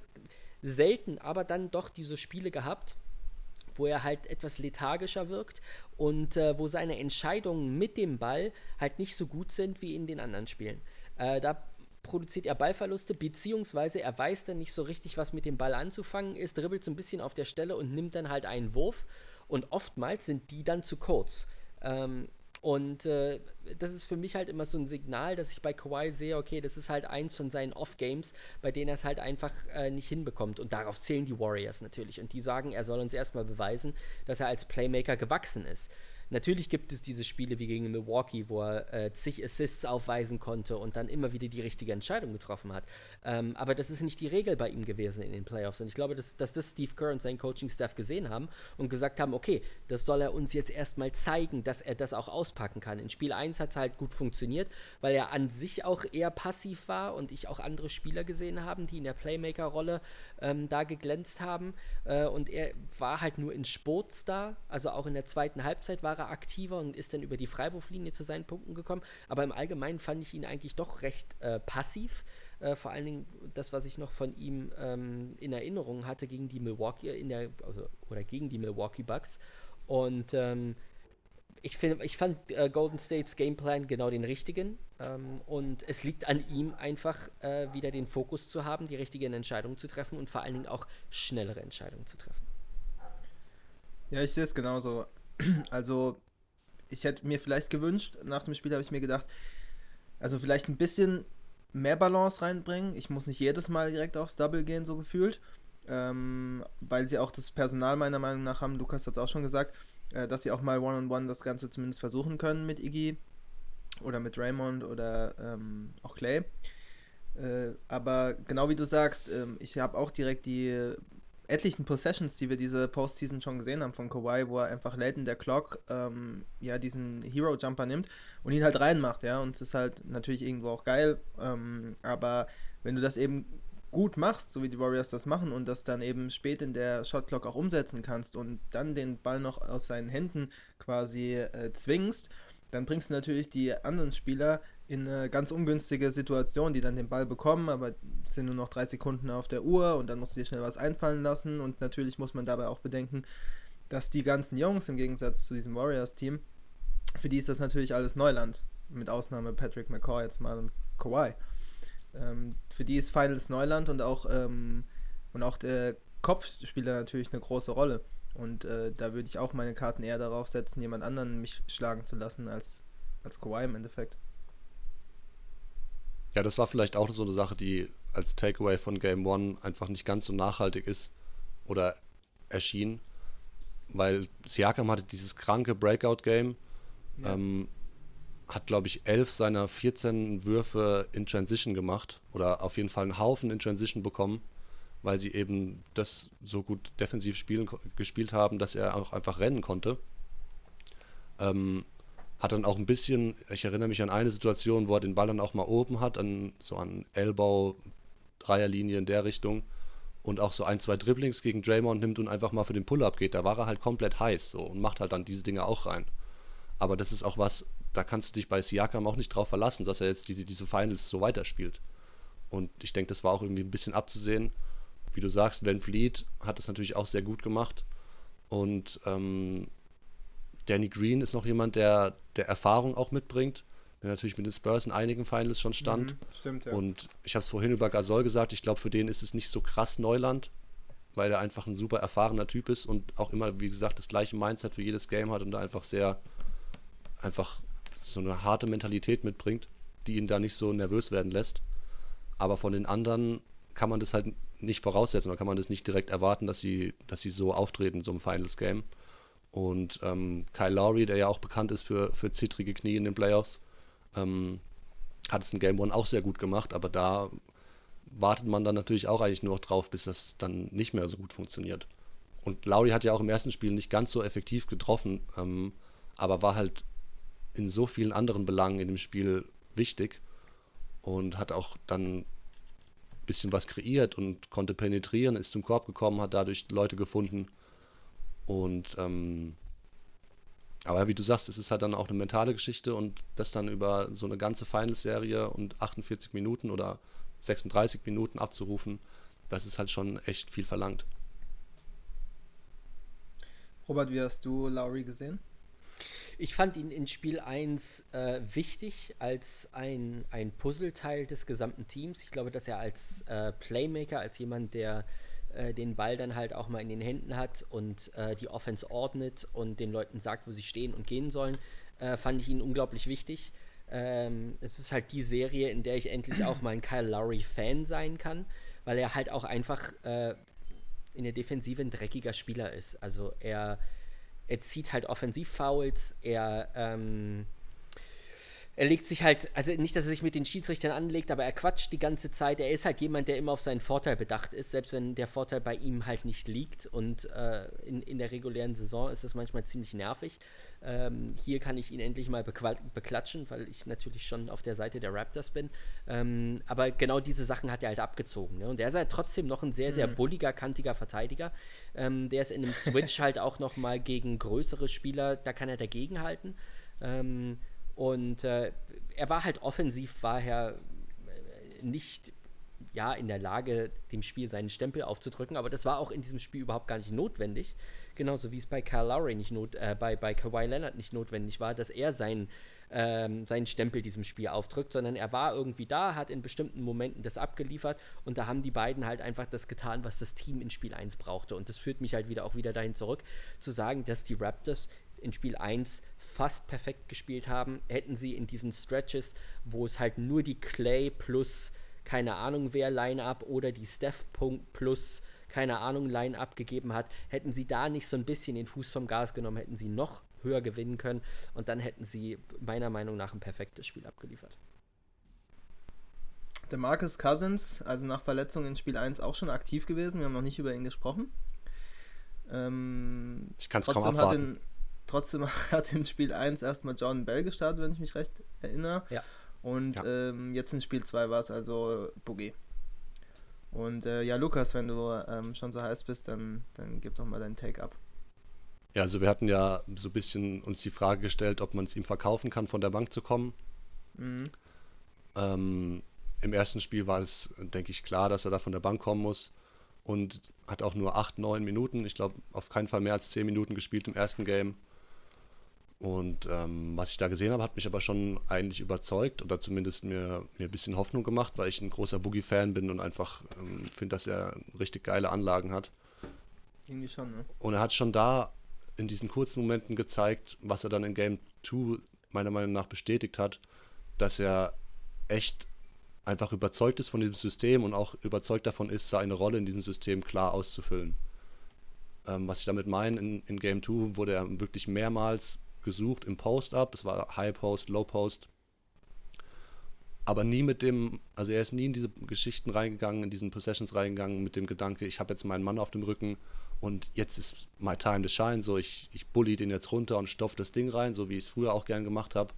selten, aber dann doch diese Spiele gehabt, wo er halt etwas lethargischer wirkt und äh, wo seine Entscheidungen mit dem Ball halt nicht so gut sind wie in den anderen Spielen. Äh, da produziert er Ballverluste, beziehungsweise er weiß dann nicht so richtig, was mit dem Ball anzufangen ist, dribbelt so ein bisschen auf der Stelle und nimmt dann halt einen Wurf und oftmals sind die dann zu kurz. Ähm, und äh, das ist für mich halt immer so ein Signal, dass ich bei Kawhi sehe, okay, das ist halt eins von seinen Off-Games, bei denen er es halt einfach äh, nicht hinbekommt. Und darauf zählen die Warriors natürlich. Und die sagen, er soll uns erstmal beweisen, dass er als Playmaker gewachsen ist. Natürlich gibt es diese Spiele wie gegen Milwaukee, wo er äh, zig Assists aufweisen konnte und dann immer wieder die richtige Entscheidung getroffen hat. Ähm, aber das ist nicht die Regel bei ihm gewesen in den Playoffs. Und ich glaube, dass, dass das Steve Kerr und sein Coaching-Staff gesehen haben und gesagt haben, okay, das soll er uns jetzt erstmal zeigen, dass er das auch auspacken kann. In Spiel 1 hat es halt gut funktioniert, weil er an sich auch eher passiv war und ich auch andere Spieler gesehen haben, die in der Playmaker-Rolle ähm, da geglänzt haben. Äh, und er war halt nur in Sports da, also auch in der zweiten Halbzeit war er aktiver und ist dann über die Freiwurflinie zu seinen Punkten gekommen. Aber im Allgemeinen fand ich ihn eigentlich doch recht äh, passiv. Äh, vor allen Dingen das, was ich noch von ihm ähm, in Erinnerung hatte gegen die Milwaukee in der also, oder gegen die Milwaukee Bucks. Und ähm, ich, find, ich fand äh, Golden States Gameplan genau den richtigen. Ähm, und es liegt an ihm einfach äh, wieder den Fokus zu haben, die richtigen Entscheidungen zu treffen und vor allen Dingen auch schnellere Entscheidungen zu treffen. Ja, ich sehe es genauso. Also, ich hätte mir vielleicht gewünscht, nach dem Spiel habe ich mir gedacht, also vielleicht ein bisschen mehr Balance reinbringen. Ich muss nicht jedes Mal direkt aufs Double gehen, so gefühlt. Ähm, weil sie auch das Personal meiner Meinung nach haben, Lukas hat es auch schon gesagt, äh, dass sie auch mal One-on-One -on -one das Ganze zumindest versuchen können mit Iggy oder mit Raymond oder ähm, auch Clay. Äh, aber genau wie du sagst, äh, ich habe auch direkt die etlichen Possessions, die wir diese Postseason schon gesehen haben von Kawhi, wo er einfach late in der Clock ähm, ja diesen Hero Jumper nimmt und ihn halt reinmacht, ja, und es ist halt natürlich irgendwo auch geil, ähm, aber wenn du das eben gut machst, so wie die Warriors das machen und das dann eben spät in der Shot Clock auch umsetzen kannst und dann den Ball noch aus seinen Händen quasi äh, zwingst, dann bringst du natürlich die anderen Spieler in eine ganz ungünstige Situation, die dann den Ball bekommen, aber sind nur noch drei Sekunden auf der Uhr und dann musst du dir schnell was einfallen lassen und natürlich muss man dabei auch bedenken, dass die ganzen Jungs im Gegensatz zu diesem Warriors-Team, für die ist das natürlich alles Neuland, mit Ausnahme Patrick McCaw jetzt mal und Kawhi. Ähm, für die ist Finals Neuland und auch, ähm, und auch der Kopf spielt da natürlich eine große Rolle. Und äh, da würde ich auch meine Karten eher darauf setzen, jemand anderen mich schlagen zu lassen als, als Kawhi im Endeffekt. Ja, das war vielleicht auch so eine Sache, die als Takeaway von Game One einfach nicht ganz so nachhaltig ist oder erschien, weil Siakam hatte dieses kranke Breakout-Game, ja. ähm, hat, glaube ich, elf seiner 14 Würfe in Transition gemacht oder auf jeden Fall einen Haufen in Transition bekommen, weil sie eben das so gut defensiv spielen, gespielt haben, dass er auch einfach rennen konnte. Ähm, hat dann auch ein bisschen, ich erinnere mich an eine Situation, wo er den Ball dann auch mal oben hat, an so an Elbow, Dreierlinie in der Richtung und auch so ein, zwei Dribblings gegen Draymond nimmt und einfach mal für den Pull-Up geht. Da war er halt komplett heiß so und macht halt dann diese Dinge auch rein. Aber das ist auch was, da kannst du dich bei Siakam auch nicht drauf verlassen, dass er jetzt diese, diese Finals so weiterspielt. Und ich denke, das war auch irgendwie ein bisschen abzusehen. Wie du sagst, Van Fleet hat es natürlich auch sehr gut gemacht. Und ähm, Danny Green ist noch jemand, der, der Erfahrung auch mitbringt, der natürlich mit den Spurs in einigen Finals schon stand. Mhm, stimmt, ja. Und ich habe es vorhin über Gasol gesagt, ich glaube, für den ist es nicht so krass Neuland, weil er einfach ein super erfahrener Typ ist und auch immer, wie gesagt, das gleiche Mindset für jedes Game hat und da einfach sehr, einfach so eine harte Mentalität mitbringt, die ihn da nicht so nervös werden lässt. Aber von den anderen kann man das halt nicht voraussetzen, oder kann man das nicht direkt erwarten, dass sie, dass sie so auftreten in so einem Finals-Game. Und ähm, Kyle Lowry, der ja auch bekannt ist für, für zittrige Knie in den Playoffs, ähm, hat es in Game One auch sehr gut gemacht, aber da wartet man dann natürlich auch eigentlich nur noch drauf, bis das dann nicht mehr so gut funktioniert. Und Lowry hat ja auch im ersten Spiel nicht ganz so effektiv getroffen, ähm, aber war halt in so vielen anderen Belangen in dem Spiel wichtig und hat auch dann ein bisschen was kreiert und konnte penetrieren, ist zum Korb gekommen, hat dadurch Leute gefunden, und ähm, aber wie du sagst, es ist halt dann auch eine mentale Geschichte und das dann über so eine ganze Finals-Serie und 48 Minuten oder 36 Minuten abzurufen, das ist halt schon echt viel verlangt. Robert, wie hast du Lowry gesehen? Ich fand ihn in Spiel 1 äh, wichtig als ein, ein Puzzleteil des gesamten Teams. Ich glaube, dass er als äh, Playmaker, als jemand, der äh, den Ball dann halt auch mal in den Händen hat und äh, die Offense ordnet und den Leuten sagt, wo sie stehen und gehen sollen, äh, fand ich ihn unglaublich wichtig. Ähm, es ist halt die Serie, in der ich endlich auch mal ein Kyle Lowry-Fan sein kann, weil er halt auch einfach äh, in der Defensive ein dreckiger Spieler ist. Also er, er zieht halt Offensivfouls, er ähm, er legt sich halt, also nicht, dass er sich mit den Schiedsrichtern anlegt, aber er quatscht die ganze Zeit. Er ist halt jemand, der immer auf seinen Vorteil bedacht ist, selbst wenn der Vorteil bei ihm halt nicht liegt. Und äh, in, in der regulären Saison ist es manchmal ziemlich nervig. Ähm, hier kann ich ihn endlich mal beklatschen, weil ich natürlich schon auf der Seite der Raptors bin. Ähm, aber genau diese Sachen hat er halt abgezogen. Ne? Und er ist halt trotzdem noch ein sehr, sehr mhm. bulliger, kantiger Verteidiger. Ähm, der ist in einem Switch (laughs) halt auch noch mal gegen größere Spieler, da kann er dagegenhalten. Ähm, und äh, er war halt offensiv, war er äh, nicht ja, in der Lage, dem Spiel seinen Stempel aufzudrücken, aber das war auch in diesem Spiel überhaupt gar nicht notwendig. Genauso wie es bei Kyle Lowry nicht not, äh, bei, bei Kawhi Leonard nicht notwendig war, dass er sein, ähm, seinen Stempel diesem Spiel aufdrückt, sondern er war irgendwie da, hat in bestimmten Momenten das abgeliefert und da haben die beiden halt einfach das getan, was das Team in Spiel 1 brauchte. Und das führt mich halt wieder auch wieder dahin zurück, zu sagen, dass die Raptors in Spiel 1 fast perfekt gespielt haben, hätten sie in diesen Stretches, wo es halt nur die Clay plus keine Ahnung wer Line-Up oder die Steph-Punkt plus keine Ahnung Line-Up gegeben hat, hätten sie da nicht so ein bisschen den Fuß vom Gas genommen, hätten sie noch höher gewinnen können und dann hätten sie meiner Meinung nach ein perfektes Spiel abgeliefert. Der Marcus Cousins, also nach Verletzung in Spiel 1 auch schon aktiv gewesen, wir haben noch nicht über ihn gesprochen. Ähm, ich kann es kaum abwarten. Trotzdem (laughs) hat in Spiel 1 erstmal Jordan Bell gestartet, wenn ich mich recht erinnere. Ja. Und ja. Ähm, jetzt in Spiel 2 war es also Boogie. Und äh, ja, Lukas, wenn du ähm, schon so heiß bist, dann, dann gib doch mal deinen Take ab. Ja, also wir hatten ja so ein bisschen uns die Frage gestellt, ob man es ihm verkaufen kann, von der Bank zu kommen. Mhm. Ähm, Im ersten Spiel war es, denke ich, klar, dass er da von der Bank kommen muss und hat auch nur 8, 9 Minuten, ich glaube auf keinen Fall mehr als 10 Minuten gespielt im ersten Game. Und ähm, was ich da gesehen habe, hat mich aber schon eigentlich überzeugt oder zumindest mir, mir ein bisschen Hoffnung gemacht, weil ich ein großer Boogie-Fan bin und einfach ähm, finde, dass er richtig geile Anlagen hat. Irgendwie schon, ne? Und er hat schon da in diesen kurzen Momenten gezeigt, was er dann in Game 2 meiner Meinung nach bestätigt hat, dass er echt einfach überzeugt ist von diesem System und auch überzeugt davon ist, seine Rolle in diesem System klar auszufüllen. Ähm, was ich damit meine, in, in Game 2 wurde er wirklich mehrmals gesucht im Post-Up. Es war High Post, Low Post. Aber nie mit dem, also er ist nie in diese Geschichten reingegangen, in diesen Possessions reingegangen mit dem Gedanke, ich habe jetzt meinen Mann auf dem Rücken und jetzt ist my time to shine, so ich, ich bully den jetzt runter und stopfe das Ding rein, so wie ich es früher auch gern gemacht habe.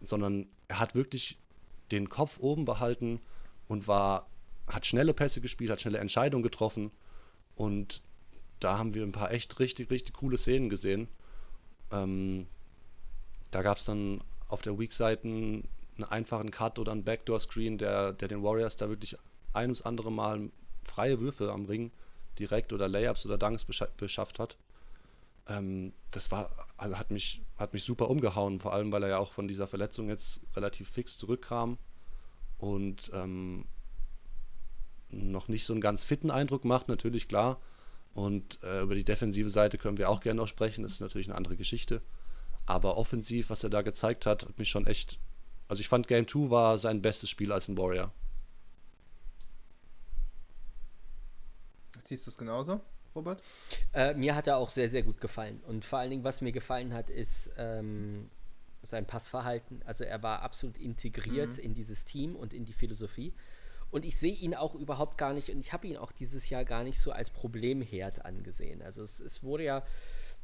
Sondern er hat wirklich den Kopf oben behalten und war, hat schnelle Pässe gespielt, hat schnelle Entscheidungen getroffen und da haben wir ein paar echt richtig, richtig coole Szenen gesehen. Ähm, da gab es dann auf der Weak-Seite einen einfachen Cut oder einen Backdoor-Screen, der, der den Warriors da wirklich ein ums andere Mal freie Würfe am Ring direkt oder Layups oder Dunks beschafft hat. Ähm, das war, also hat mich, hat mich super umgehauen, vor allem weil er ja auch von dieser Verletzung jetzt relativ fix zurückkam und ähm, noch nicht so einen ganz fitten Eindruck macht, natürlich klar. Und äh, über die defensive Seite können wir auch gerne noch sprechen, das ist natürlich eine andere Geschichte. Aber offensiv, was er da gezeigt hat, hat mich schon echt. Also ich fand Game 2 war sein bestes Spiel als ein Warrior. Siehst du es genauso, Robert? Äh, mir hat er auch sehr, sehr gut gefallen. Und vor allen Dingen, was mir gefallen hat, ist ähm, sein Passverhalten. Also er war absolut integriert mhm. in dieses Team und in die Philosophie. Und ich sehe ihn auch überhaupt gar nicht, und ich habe ihn auch dieses Jahr gar nicht so als Problemherd angesehen. Also es, es wurde ja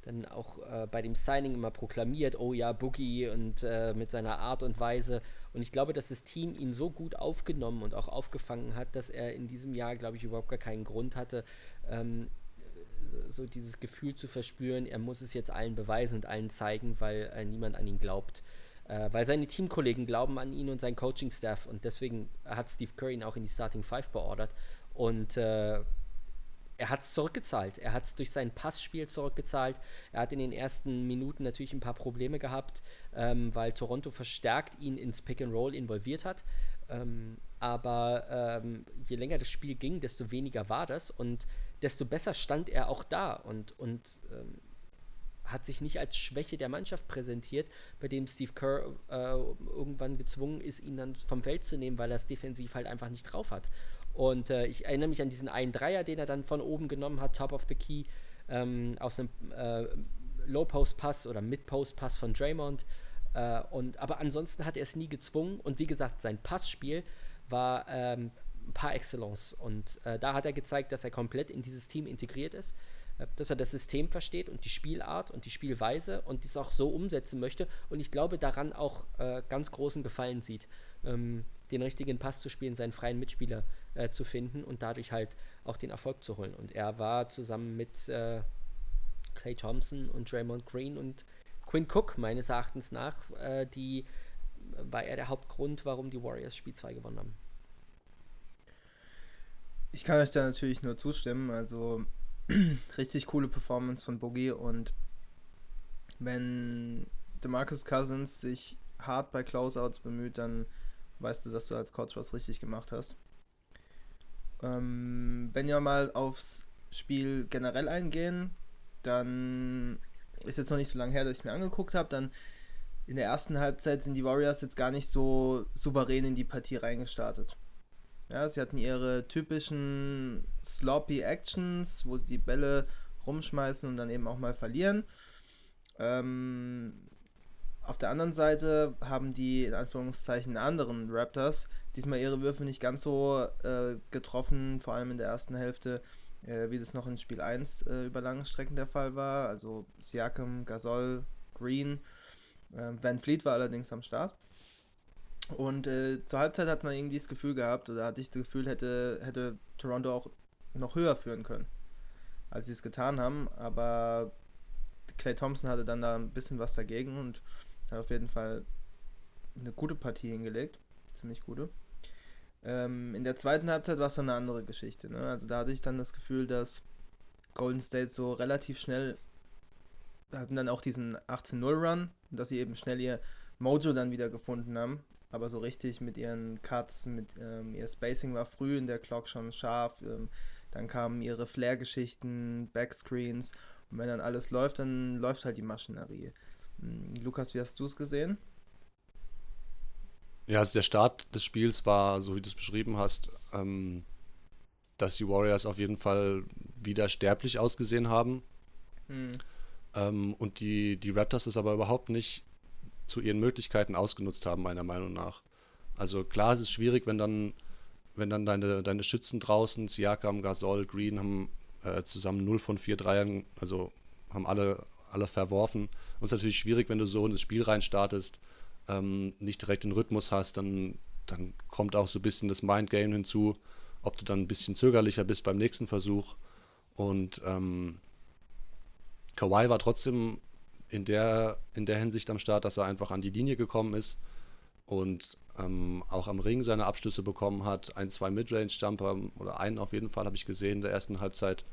dann auch äh, bei dem Signing immer proklamiert, oh ja, Boogie und äh, mit seiner Art und Weise. Und ich glaube, dass das Team ihn so gut aufgenommen und auch aufgefangen hat, dass er in diesem Jahr, glaube ich, überhaupt gar keinen Grund hatte, ähm, so dieses Gefühl zu verspüren, er muss es jetzt allen beweisen und allen zeigen, weil äh, niemand an ihn glaubt. Äh, weil seine Teamkollegen glauben an ihn und sein Coaching-Staff und deswegen hat Steve Curry ihn auch in die Starting Five beordert. Und äh, er hat es zurückgezahlt. Er hat es durch sein Passspiel zurückgezahlt. Er hat in den ersten Minuten natürlich ein paar Probleme gehabt, ähm, weil Toronto verstärkt ihn ins Pick and Roll involviert hat. Ähm, aber ähm, je länger das Spiel ging, desto weniger war das und desto besser stand er auch da und, und ähm, hat sich nicht als Schwäche der Mannschaft präsentiert, bei dem Steve Kerr äh, irgendwann gezwungen ist, ihn dann vom Feld zu nehmen, weil er es defensiv halt einfach nicht drauf hat. Und äh, ich erinnere mich an diesen einen Dreier, den er dann von oben genommen hat, Top of the Key, ähm, aus einem äh, Low-Post-Pass oder Mid-Post-Pass von Draymond. Äh, und, aber ansonsten hat er es nie gezwungen. Und wie gesagt, sein Passspiel war ähm, par excellence. Und äh, da hat er gezeigt, dass er komplett in dieses Team integriert ist dass er das System versteht und die Spielart und die Spielweise und dies auch so umsetzen möchte und ich glaube daran auch äh, ganz großen Gefallen sieht. Ähm, den richtigen Pass zu spielen, seinen freien Mitspieler äh, zu finden und dadurch halt auch den Erfolg zu holen. Und er war zusammen mit äh, Clay Thompson und Draymond Green und Quinn Cook meines Erachtens nach, äh, die war er der Hauptgrund, warum die Warriors Spiel 2 gewonnen haben. Ich kann euch da natürlich nur zustimmen. Also (clears throat) richtig coole Performance von Boogie und wenn DeMarcus Cousins sich hart bei Closeouts bemüht, dann weißt du, dass du als Coach was richtig gemacht hast. Ähm, wenn wir mal aufs Spiel generell eingehen, dann ist jetzt noch nicht so lange her, dass ich mir angeguckt habe, dann in der ersten Halbzeit sind die Warriors jetzt gar nicht so souverän in die Partie reingestartet. Ja, sie hatten ihre typischen sloppy Actions, wo sie die Bälle rumschmeißen und dann eben auch mal verlieren. Ähm, auf der anderen Seite haben die in Anführungszeichen anderen Raptors diesmal ihre Würfe nicht ganz so äh, getroffen, vor allem in der ersten Hälfte, äh, wie das noch in Spiel 1 äh, über lange Strecken der Fall war. Also Siakam, Gasol, Green. Äh, Van Fleet war allerdings am Start. Und äh, zur Halbzeit hat man irgendwie das Gefühl gehabt, oder hatte ich das Gefühl, hätte, hätte Toronto auch noch höher führen können, als sie es getan haben. Aber Clay Thompson hatte dann da ein bisschen was dagegen und hat auf jeden Fall eine gute Partie hingelegt. Ziemlich gute. Ähm, in der zweiten Halbzeit war es dann eine andere Geschichte. Ne? Also da hatte ich dann das Gefühl, dass Golden State so relativ schnell hatten dann auch diesen 18-0-Run, dass sie eben schnell ihr Mojo dann wieder gefunden haben aber so richtig mit ihren Cuts, mit ähm, ihr Spacing war früh in der Clock schon scharf. Ähm, dann kamen ihre Flair-Geschichten, Backscreens und wenn dann alles läuft, dann läuft halt die Maschinerie. Ähm, Lukas, wie hast du es gesehen? Ja, also der Start des Spiels war, so wie du es beschrieben hast, ähm, dass die Warriors auf jeden Fall wieder sterblich ausgesehen haben. Mhm. Ähm, und die, die Raptors es aber überhaupt nicht zu ihren Möglichkeiten ausgenutzt haben, meiner Meinung nach. Also klar, es ist schwierig, wenn dann, wenn dann deine, deine Schützen draußen, Siakam, Gasol, Green haben äh, zusammen 0 von 4 Dreiern, also haben alle, alle verworfen. Und es ist natürlich schwierig, wenn du so in das Spiel rein startest, ähm, nicht direkt den Rhythmus hast, dann, dann kommt auch so ein bisschen das Mindgame hinzu, ob du dann ein bisschen zögerlicher bist beim nächsten Versuch. Und ähm, Kawhi war trotzdem in der, in der Hinsicht am Start, dass er einfach an die Linie gekommen ist und ähm, auch am Ring seine Abschlüsse bekommen hat. Ein, zwei Midrange-Jumper oder einen auf jeden Fall habe ich gesehen in der ersten Halbzeit,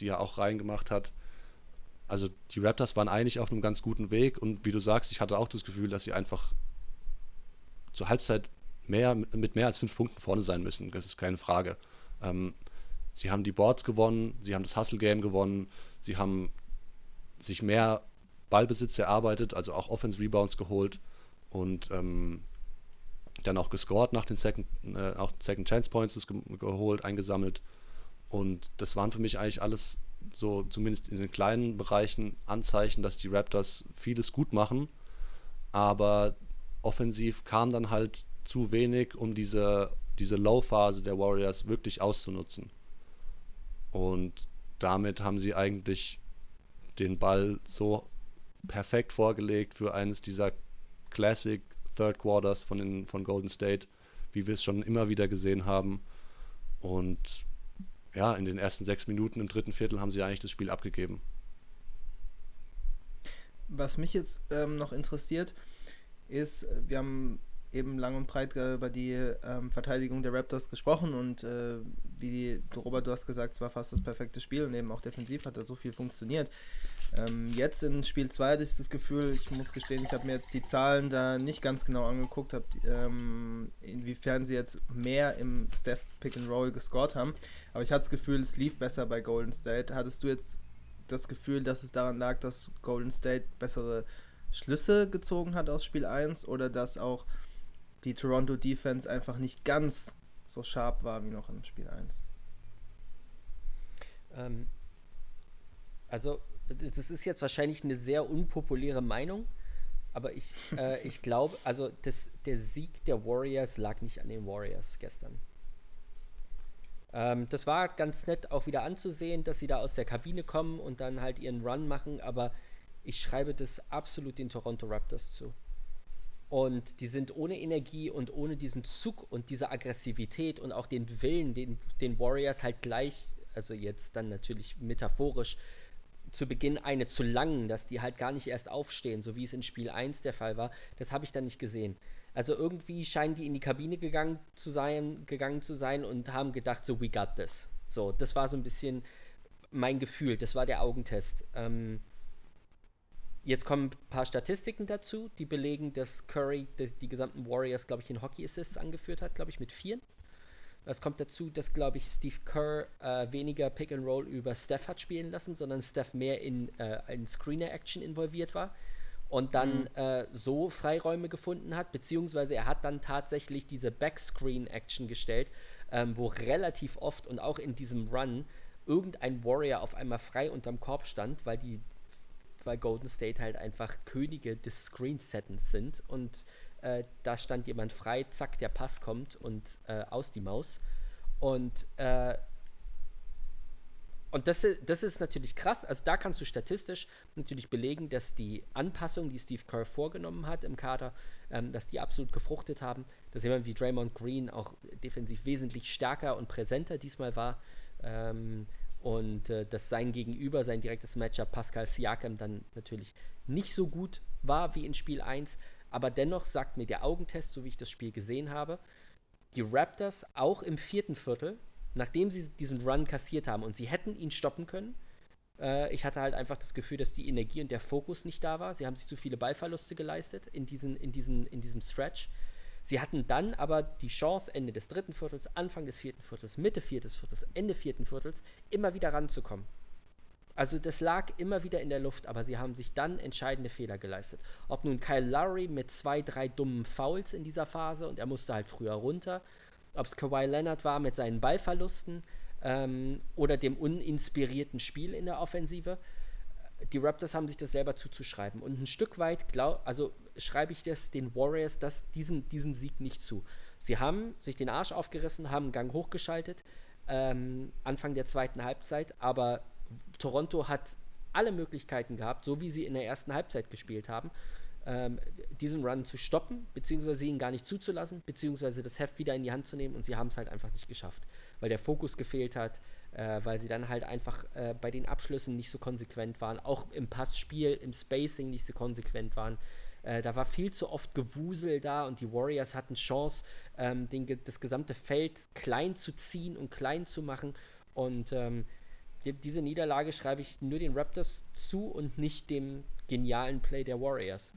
die er auch reingemacht hat. Also die Raptors waren eigentlich auf einem ganz guten Weg und wie du sagst, ich hatte auch das Gefühl, dass sie einfach zur Halbzeit mehr, mit mehr als fünf Punkten vorne sein müssen. Das ist keine Frage. Ähm, sie haben die Boards gewonnen, sie haben das Hustle-Game gewonnen, sie haben sich mehr Ballbesitz erarbeitet, also auch Offense-Rebounds geholt und ähm, dann auch gescored nach den Second, äh, auch Second Chance Points ge geholt, eingesammelt. Und das waren für mich eigentlich alles so, zumindest in den kleinen Bereichen, Anzeichen, dass die Raptors vieles gut machen. Aber offensiv kam dann halt zu wenig, um diese, diese Low-Phase der Warriors wirklich auszunutzen. Und damit haben sie eigentlich den Ball so perfekt vorgelegt für eines dieser Classic Third Quarters von, den, von Golden State, wie wir es schon immer wieder gesehen haben. Und ja, in den ersten sechs Minuten im dritten Viertel haben sie eigentlich das Spiel abgegeben. Was mich jetzt ähm, noch interessiert, ist, wir haben eben lang und breit über die ähm, Verteidigung der Raptors gesprochen und äh, wie die, Robert, du hast gesagt, es war fast das perfekte Spiel und eben auch defensiv hat da so viel funktioniert. Ähm, jetzt in Spiel 2 hatte ich das Gefühl, ich muss gestehen, ich habe mir jetzt die Zahlen da nicht ganz genau angeguckt, hab, ähm, inwiefern sie jetzt mehr im Steph Pick and Roll gescored haben. Aber ich hatte das Gefühl, es lief besser bei Golden State. Hattest du jetzt das Gefühl, dass es daran lag, dass Golden State bessere Schlüsse gezogen hat aus Spiel 1 oder dass auch die Toronto Defense einfach nicht ganz so scharf war wie noch im Spiel 1? Ähm, also das ist jetzt wahrscheinlich eine sehr unpopuläre Meinung, aber ich, äh, (laughs) ich glaube, also das, der Sieg der Warriors lag nicht an den Warriors gestern. Ähm, das war ganz nett auch wieder anzusehen, dass sie da aus der Kabine kommen und dann halt ihren Run machen, aber ich schreibe das absolut den Toronto Raptors zu. Und die sind ohne Energie und ohne diesen Zug und diese Aggressivität und auch den Willen, den, den Warriors halt gleich, also jetzt dann natürlich metaphorisch, zu Beginn eine zu langen, dass die halt gar nicht erst aufstehen, so wie es in Spiel 1 der Fall war, das habe ich dann nicht gesehen. Also irgendwie scheinen die in die Kabine gegangen zu sein, gegangen zu sein und haben gedacht, so we got this. So, das war so ein bisschen mein Gefühl, das war der Augentest. Ähm, jetzt kommen ein paar Statistiken dazu, die belegen, dass Curry die, die gesamten Warriors, glaube ich, in Hockey Assists angeführt hat, glaube ich, mit vier. Es kommt dazu, dass, glaube ich, Steve Kerr äh, weniger Pick and Roll über Steph hat spielen lassen, sondern Steph mehr in, äh, in Screener-Action involviert war und dann mhm. äh, so Freiräume gefunden hat, beziehungsweise er hat dann tatsächlich diese Backscreen-Action gestellt, ähm, wo relativ oft und auch in diesem Run irgendein Warrior auf einmal frei unterm Korb stand, weil die weil Golden State halt einfach Könige des Screen-Settens sind und äh, da stand jemand frei, zack, der Pass kommt und äh, aus die Maus. Und, äh, und das, das ist natürlich krass. Also da kannst du statistisch natürlich belegen, dass die Anpassungen, die Steve Kerr vorgenommen hat im Kader, ähm, dass die absolut gefruchtet haben. Dass jemand wie Draymond Green auch defensiv wesentlich stärker und präsenter diesmal war. Ähm, und äh, dass sein Gegenüber, sein direktes Matchup Pascal Siakam dann natürlich nicht so gut war wie in Spiel 1. Aber dennoch sagt mir der Augentest, so wie ich das Spiel gesehen habe, die Raptors auch im vierten Viertel, nachdem sie diesen Run kassiert haben und sie hätten ihn stoppen können, äh, ich hatte halt einfach das Gefühl, dass die Energie und der Fokus nicht da war. Sie haben sich zu viele Ballverluste geleistet in, diesen, in, diesen, in diesem Stretch. Sie hatten dann aber die Chance, Ende des dritten Viertels, Anfang des vierten Viertels, Mitte viertes Viertels, Ende vierten Viertels, immer wieder ranzukommen. Also das lag immer wieder in der Luft, aber sie haben sich dann entscheidende Fehler geleistet. Ob nun Kyle Lowry mit zwei, drei dummen Fouls in dieser Phase und er musste halt früher runter, ob es Kawhi Leonard war mit seinen Ballverlusten, ähm, oder dem uninspirierten Spiel in der Offensive. Die Raptors haben sich das selber zuzuschreiben. Und ein Stück weit, glaub, also schreibe ich das den Warriors das, diesen, diesen Sieg nicht zu. Sie haben sich den Arsch aufgerissen, haben einen Gang hochgeschaltet, ähm, Anfang der zweiten Halbzeit, aber Toronto hat alle Möglichkeiten gehabt, so wie sie in der ersten Halbzeit gespielt haben, ähm, diesen Run zu stoppen, beziehungsweise ihn gar nicht zuzulassen, beziehungsweise das Heft wieder in die Hand zu nehmen und sie haben es halt einfach nicht geschafft, weil der Fokus gefehlt hat, äh, weil sie dann halt einfach äh, bei den Abschlüssen nicht so konsequent waren, auch im Passspiel, im Spacing nicht so konsequent waren. Äh, da war viel zu oft Gewusel da und die Warriors hatten Chance, ähm, den, das gesamte Feld klein zu ziehen und klein zu machen. Und ähm, diese Niederlage schreibe ich nur den Raptors zu und nicht dem genialen Play der Warriors.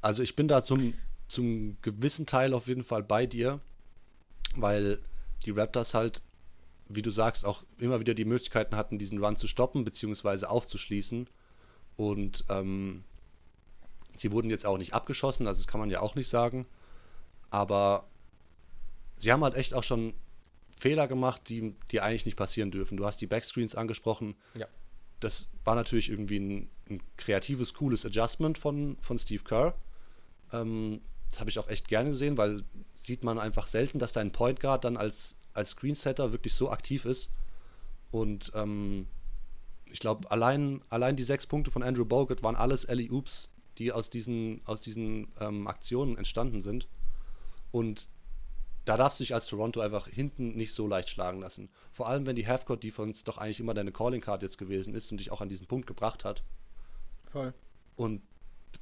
Also ich bin da zum, zum gewissen Teil auf jeden Fall bei dir, weil die Raptors halt, wie du sagst, auch immer wieder die Möglichkeiten hatten, diesen Run zu stoppen bzw. aufzuschließen. Und ähm, sie wurden jetzt auch nicht abgeschossen, also das kann man ja auch nicht sagen. Aber sie haben halt echt auch schon Fehler gemacht, die, die eigentlich nicht passieren dürfen. Du hast die Backscreens angesprochen. Ja. Das war natürlich irgendwie ein, ein kreatives, cooles Adjustment von, von Steve Kerr. Ähm, das habe ich auch echt gerne gesehen, weil sieht man einfach selten, dass dein Point Guard dann als, als Screensetter wirklich so aktiv ist. Und ähm, ich glaube, allein, allein die sechs Punkte von Andrew Bogut waren alles Ellie Oops, die aus diesen, aus diesen ähm, Aktionen entstanden sind. Und da darfst du dich als Toronto einfach hinten nicht so leicht schlagen lassen. Vor allem, wenn die Halfcourt-Defense doch eigentlich immer deine Calling-Card jetzt gewesen ist und dich auch an diesen Punkt gebracht hat. Voll. Und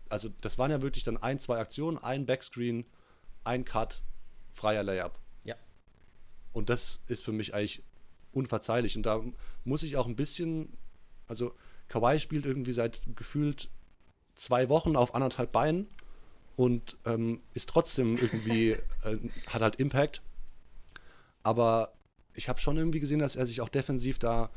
also das waren ja wirklich dann ein, zwei Aktionen, ein Backscreen, ein Cut, freier Layup. Ja. Und das ist für mich eigentlich unverzeihlich. Und da muss ich auch ein bisschen, also Kawhi spielt irgendwie seit gefühlt zwei Wochen auf anderthalb Beinen und ähm, ist trotzdem irgendwie, (laughs) äh, hat halt Impact. Aber ich habe schon irgendwie gesehen, dass er sich auch defensiv da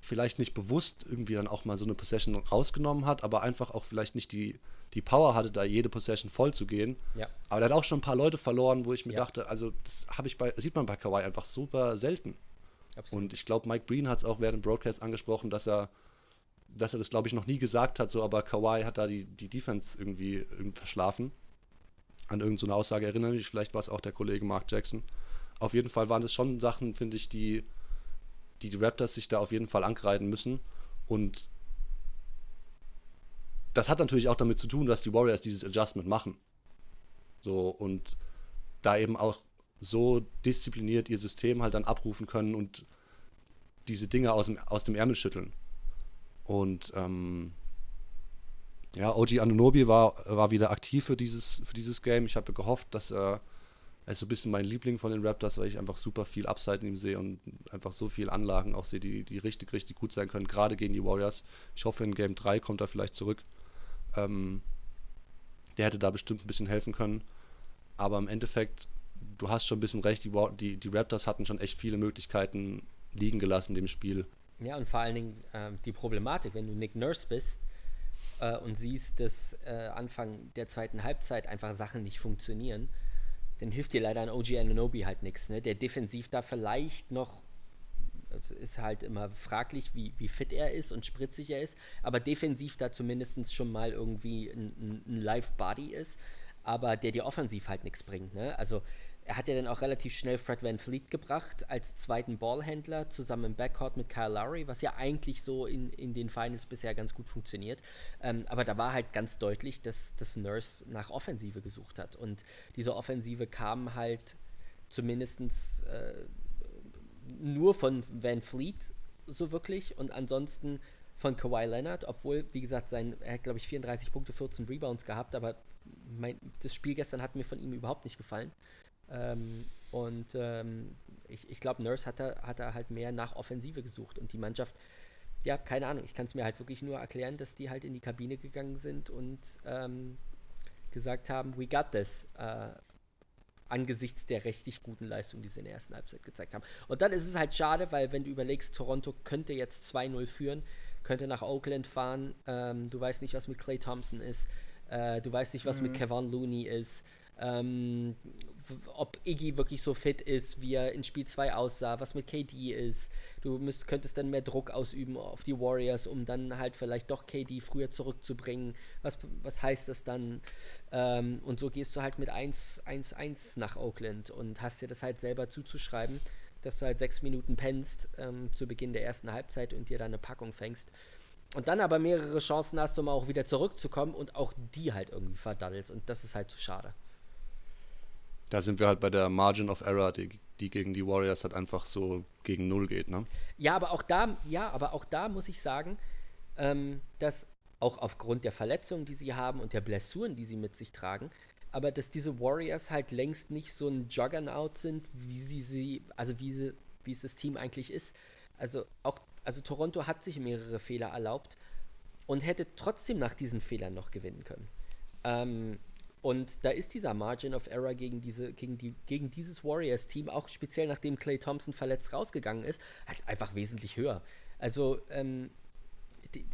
vielleicht nicht bewusst irgendwie dann auch mal so eine Possession rausgenommen hat, aber einfach auch vielleicht nicht die, die Power hatte, da jede Possession voll zu gehen. Ja. Aber der hat auch schon ein paar Leute verloren, wo ich mir Ja. dachte, also das habe ich bei, sieht man bei Kawhi einfach super selten. Absolut. Und ich glaube, Mike Breen hat es auch während dem Broadcast angesprochen, dass er, dass er das, glaube ich, noch nie gesagt hat, so, aber Kawhi hat da die, die Defense irgendwie, verschlafen. An irgendeine Aussage erinnere mich, vielleicht war es auch der Kollege Mark Jackson. Auf jeden Fall waren das schon Sachen, finde ich, die, die die Raptors sich da auf jeden Fall ankreiden müssen. Und das hat natürlich auch damit zu tun, dass die Warriors dieses Adjustment machen. So, und da eben auch so diszipliniert ihr System halt dann abrufen können und diese Dinge aus dem, aus dem Ärmel schütteln. Und ähm, ja, OG Anunobi war, war wieder aktiv für dieses, für dieses Game. Ich habe gehofft, dass er, ist so ein bisschen mein Liebling von den Raptors, weil ich einfach super viel Upside in ihm sehe und einfach so viele Anlagen auch sehe, die, die richtig, richtig gut sein können, gerade gegen die Warriors. Ich hoffe, in Game 3 kommt er vielleicht zurück. Ähm, der hätte da bestimmt ein bisschen helfen können. Aber im Endeffekt, du hast schon ein bisschen recht, die, die, die Raptors hatten schon echt viele Möglichkeiten liegen gelassen in dem Spiel. Ja, und vor allen Dingen ähm, die Problematik, wenn du Nick Nurse bist äh, und siehst, dass äh, Anfang der zweiten Halbzeit einfach Sachen nicht funktionieren, dann hilft dir leider ein OG Ananobi halt nichts. Ne? Der defensiv da vielleicht noch es ist halt immer fraglich, wie, wie fit er ist und spritzig er ist, aber defensiv da zumindest schon mal irgendwie ein, ein Live-Body ist, aber der dir offensiv halt nichts bringt. Ne? Also er hat ja dann auch relativ schnell Fred Van Fleet gebracht als zweiten Ballhändler zusammen im Backcourt mit Kyle Lowry, was ja eigentlich so in, in den Finals bisher ganz gut funktioniert. Ähm, aber da war halt ganz deutlich, dass das Nurse nach Offensive gesucht hat. Und diese Offensive kam halt zumindestens äh, nur von Van Fleet so wirklich und ansonsten von Kawhi Leonard, obwohl, wie gesagt, sein, er hat, glaube ich, 34 Punkte, 14 Rebounds gehabt, aber mein, das Spiel gestern hat mir von ihm überhaupt nicht gefallen. Ähm, und ähm, ich, ich glaube, Nurse hat da, hat da halt mehr nach Offensive gesucht und die Mannschaft, ja, keine Ahnung, ich kann es mir halt wirklich nur erklären, dass die halt in die Kabine gegangen sind und ähm, gesagt haben, we got this. Äh, angesichts der richtig guten Leistung, die sie in der ersten Halbzeit gezeigt haben. Und dann ist es halt schade, weil wenn du überlegst, Toronto könnte jetzt 2-0 führen, könnte nach Oakland fahren, ähm, du weißt nicht, was mit Clay Thompson ist, äh, du weißt nicht, was mit Kevin Looney ist, ähm, ob Iggy wirklich so fit ist, wie er in Spiel 2 aussah, was mit KD ist. Du müsst, könntest dann mehr Druck ausüben auf die Warriors, um dann halt vielleicht doch KD früher zurückzubringen. Was, was heißt das dann? Ähm, und so gehst du halt mit 1-1 nach Oakland und hast dir das halt selber zuzuschreiben, dass du halt sechs Minuten pennst ähm, zu Beginn der ersten Halbzeit und dir dann eine Packung fängst. Und dann aber mehrere Chancen hast, um auch wieder zurückzukommen und auch die halt irgendwie verdaddelst. Und das ist halt zu schade da sind wir halt bei der Margin of Error, die, die gegen die Warriors halt einfach so gegen Null geht, ne? Ja, aber auch da, ja, aber auch da muss ich sagen, ähm, dass auch aufgrund der Verletzungen, die sie haben und der Blessuren, die sie mit sich tragen, aber dass diese Warriors halt längst nicht so ein Juggernaut sind, wie sie sie, also wie sie, wie es das Team eigentlich ist. Also auch, also Toronto hat sich mehrere Fehler erlaubt und hätte trotzdem nach diesen Fehlern noch gewinnen können. Ähm, und da ist dieser Margin of Error gegen, diese, gegen, die, gegen dieses Warriors-Team, auch speziell nachdem Clay Thompson verletzt rausgegangen ist, halt einfach wesentlich höher. Also, ähm, die,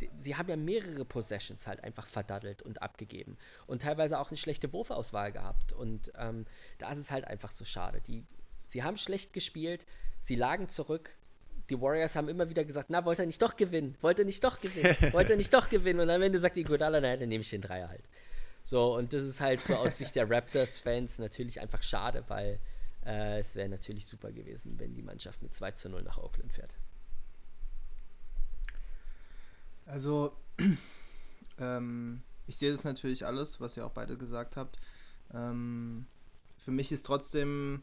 die, sie haben ja mehrere Possessions halt einfach verdaddelt und abgegeben. Und teilweise auch eine schlechte Wurfauswahl gehabt. Und ähm, da ist es halt einfach so schade. Die, sie haben schlecht gespielt, sie lagen zurück, die Warriors haben immer wieder gesagt, na, wollte er nicht doch gewinnen? Wollte er nicht doch gewinnen? (laughs) Wollte er nicht doch gewinnen? Und am Ende sagt die Godala, nein, dann nehme ich den Dreier halt. So, und das ist halt so aus Sicht der Raptors-Fans natürlich einfach schade, weil äh, es wäre natürlich super gewesen, wenn die Mannschaft mit 2 zu 0 nach Oakland fährt. Also, (clears throat) ähm, ich sehe das natürlich alles, was ihr auch beide gesagt habt. Ähm, für mich ist trotzdem,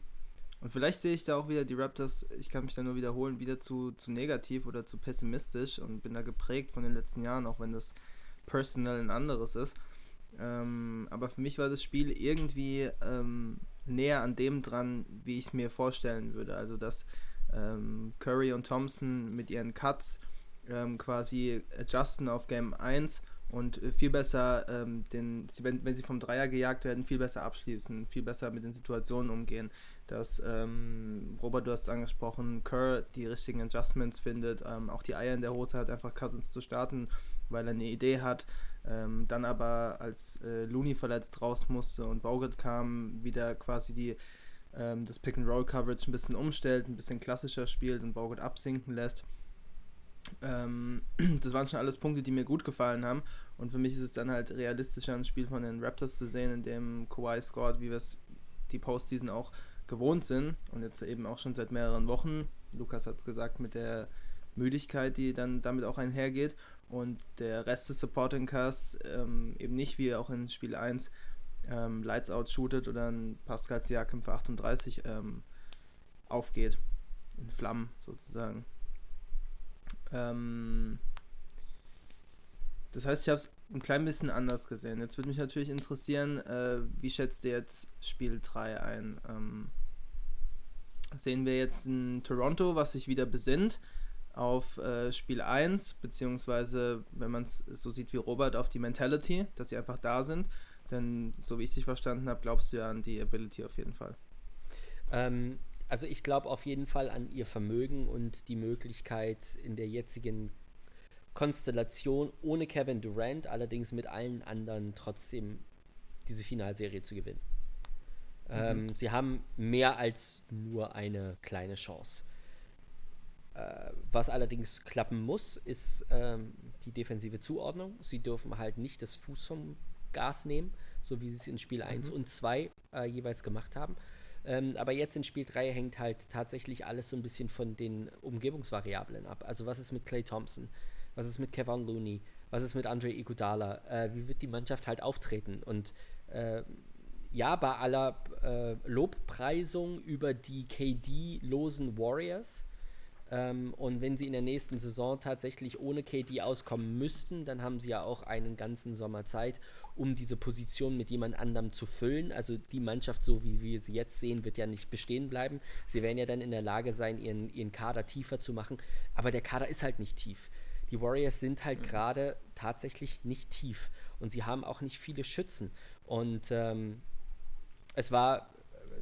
und vielleicht sehe ich da auch wieder die Raptors, ich kann mich da nur wiederholen, wieder zu, zu negativ oder zu pessimistisch und bin da geprägt von den letzten Jahren, auch wenn das personal ein anderes ist. Ähm, aber für mich war das Spiel irgendwie ähm, näher an dem dran, wie ich es mir vorstellen würde. Also, dass ähm, Curry und Thompson mit ihren Cuts ähm, quasi adjusten auf Game 1 und viel besser, ähm, den, wenn, wenn sie vom Dreier gejagt werden, viel besser abschließen, viel besser mit den Situationen umgehen. Dass, ähm, Robert, du hast angesprochen, Kerr die richtigen Adjustments findet, auch die Eier in der Hose hat, einfach Cousins zu starten, weil er eine Idee hat. Ähm, dann aber, als äh, Looney verletzt raus musste und Bogut kam, wieder quasi die, ähm, das Pick-and-Roll-Coverage ein bisschen umstellt, ein bisschen klassischer spielt und Bogut absinken lässt. Ähm, (clears throat) das waren schon alles Punkte, die mir gut gefallen haben. Und für mich ist es dann halt realistischer, ein Spiel von den Raptors zu sehen, in dem Kawhi scored, wie wir es die Postseason auch gewohnt sind. Und jetzt eben auch schon seit mehreren Wochen. Lukas hat es gesagt, mit der Müdigkeit, die dann damit auch einhergeht und der Rest des Supporting Casts ähm, eben nicht wie auch in Spiel 1 ähm, Lights Out shootet oder ein Pascal Siakam für 38 ähm, aufgeht. In Flammen sozusagen. Ähm, das heißt, ich habe es ein klein bisschen anders gesehen. Jetzt würde mich natürlich interessieren, äh, wie schätzt ihr jetzt Spiel 3 ein? Ähm, sehen wir jetzt in Toronto, was sich wieder besinnt? Auf äh, Spiel 1, beziehungsweise, wenn man es so sieht wie Robert, auf die Mentality, dass sie einfach da sind. Denn so wie ich dich verstanden habe, glaubst du ja an die Ability auf jeden Fall. Ähm, also ich glaube auf jeden Fall an ihr Vermögen und die Möglichkeit in der jetzigen Konstellation ohne Kevin Durant, allerdings mit allen anderen trotzdem diese Finalserie zu gewinnen. Mhm. Ähm, sie haben mehr als nur eine kleine Chance. Äh, was allerdings klappen muss, ist ähm, die defensive Zuordnung. Sie dürfen halt nicht das Fuß vom Gas nehmen, so wie sie es in Spiel 1 mhm. und 2 äh, jeweils gemacht haben. Ähm, aber jetzt in Spiel 3 hängt halt tatsächlich alles so ein bisschen von den Umgebungsvariablen ab. Also was ist mit Clay Thompson? Was ist mit Kevin Looney? Was ist mit Andre Iguodala? Äh, wie wird die Mannschaft halt auftreten? Und äh, ja, bei aller äh, Lobpreisung über die KD-losen Warriors ähm, und wenn sie in der nächsten Saison tatsächlich ohne KD auskommen müssten, dann haben sie ja auch einen ganzen Sommer Zeit, um diese Position mit jemand anderem zu füllen. Also die Mannschaft, so wie wir sie jetzt sehen, wird ja nicht bestehen bleiben. Sie werden ja dann in der Lage sein, ihren, ihren Kader tiefer zu machen. Aber der Kader ist halt nicht tief. Die Warriors sind halt mhm. gerade tatsächlich nicht tief und sie haben auch nicht viele Schützen. Und ähm, es war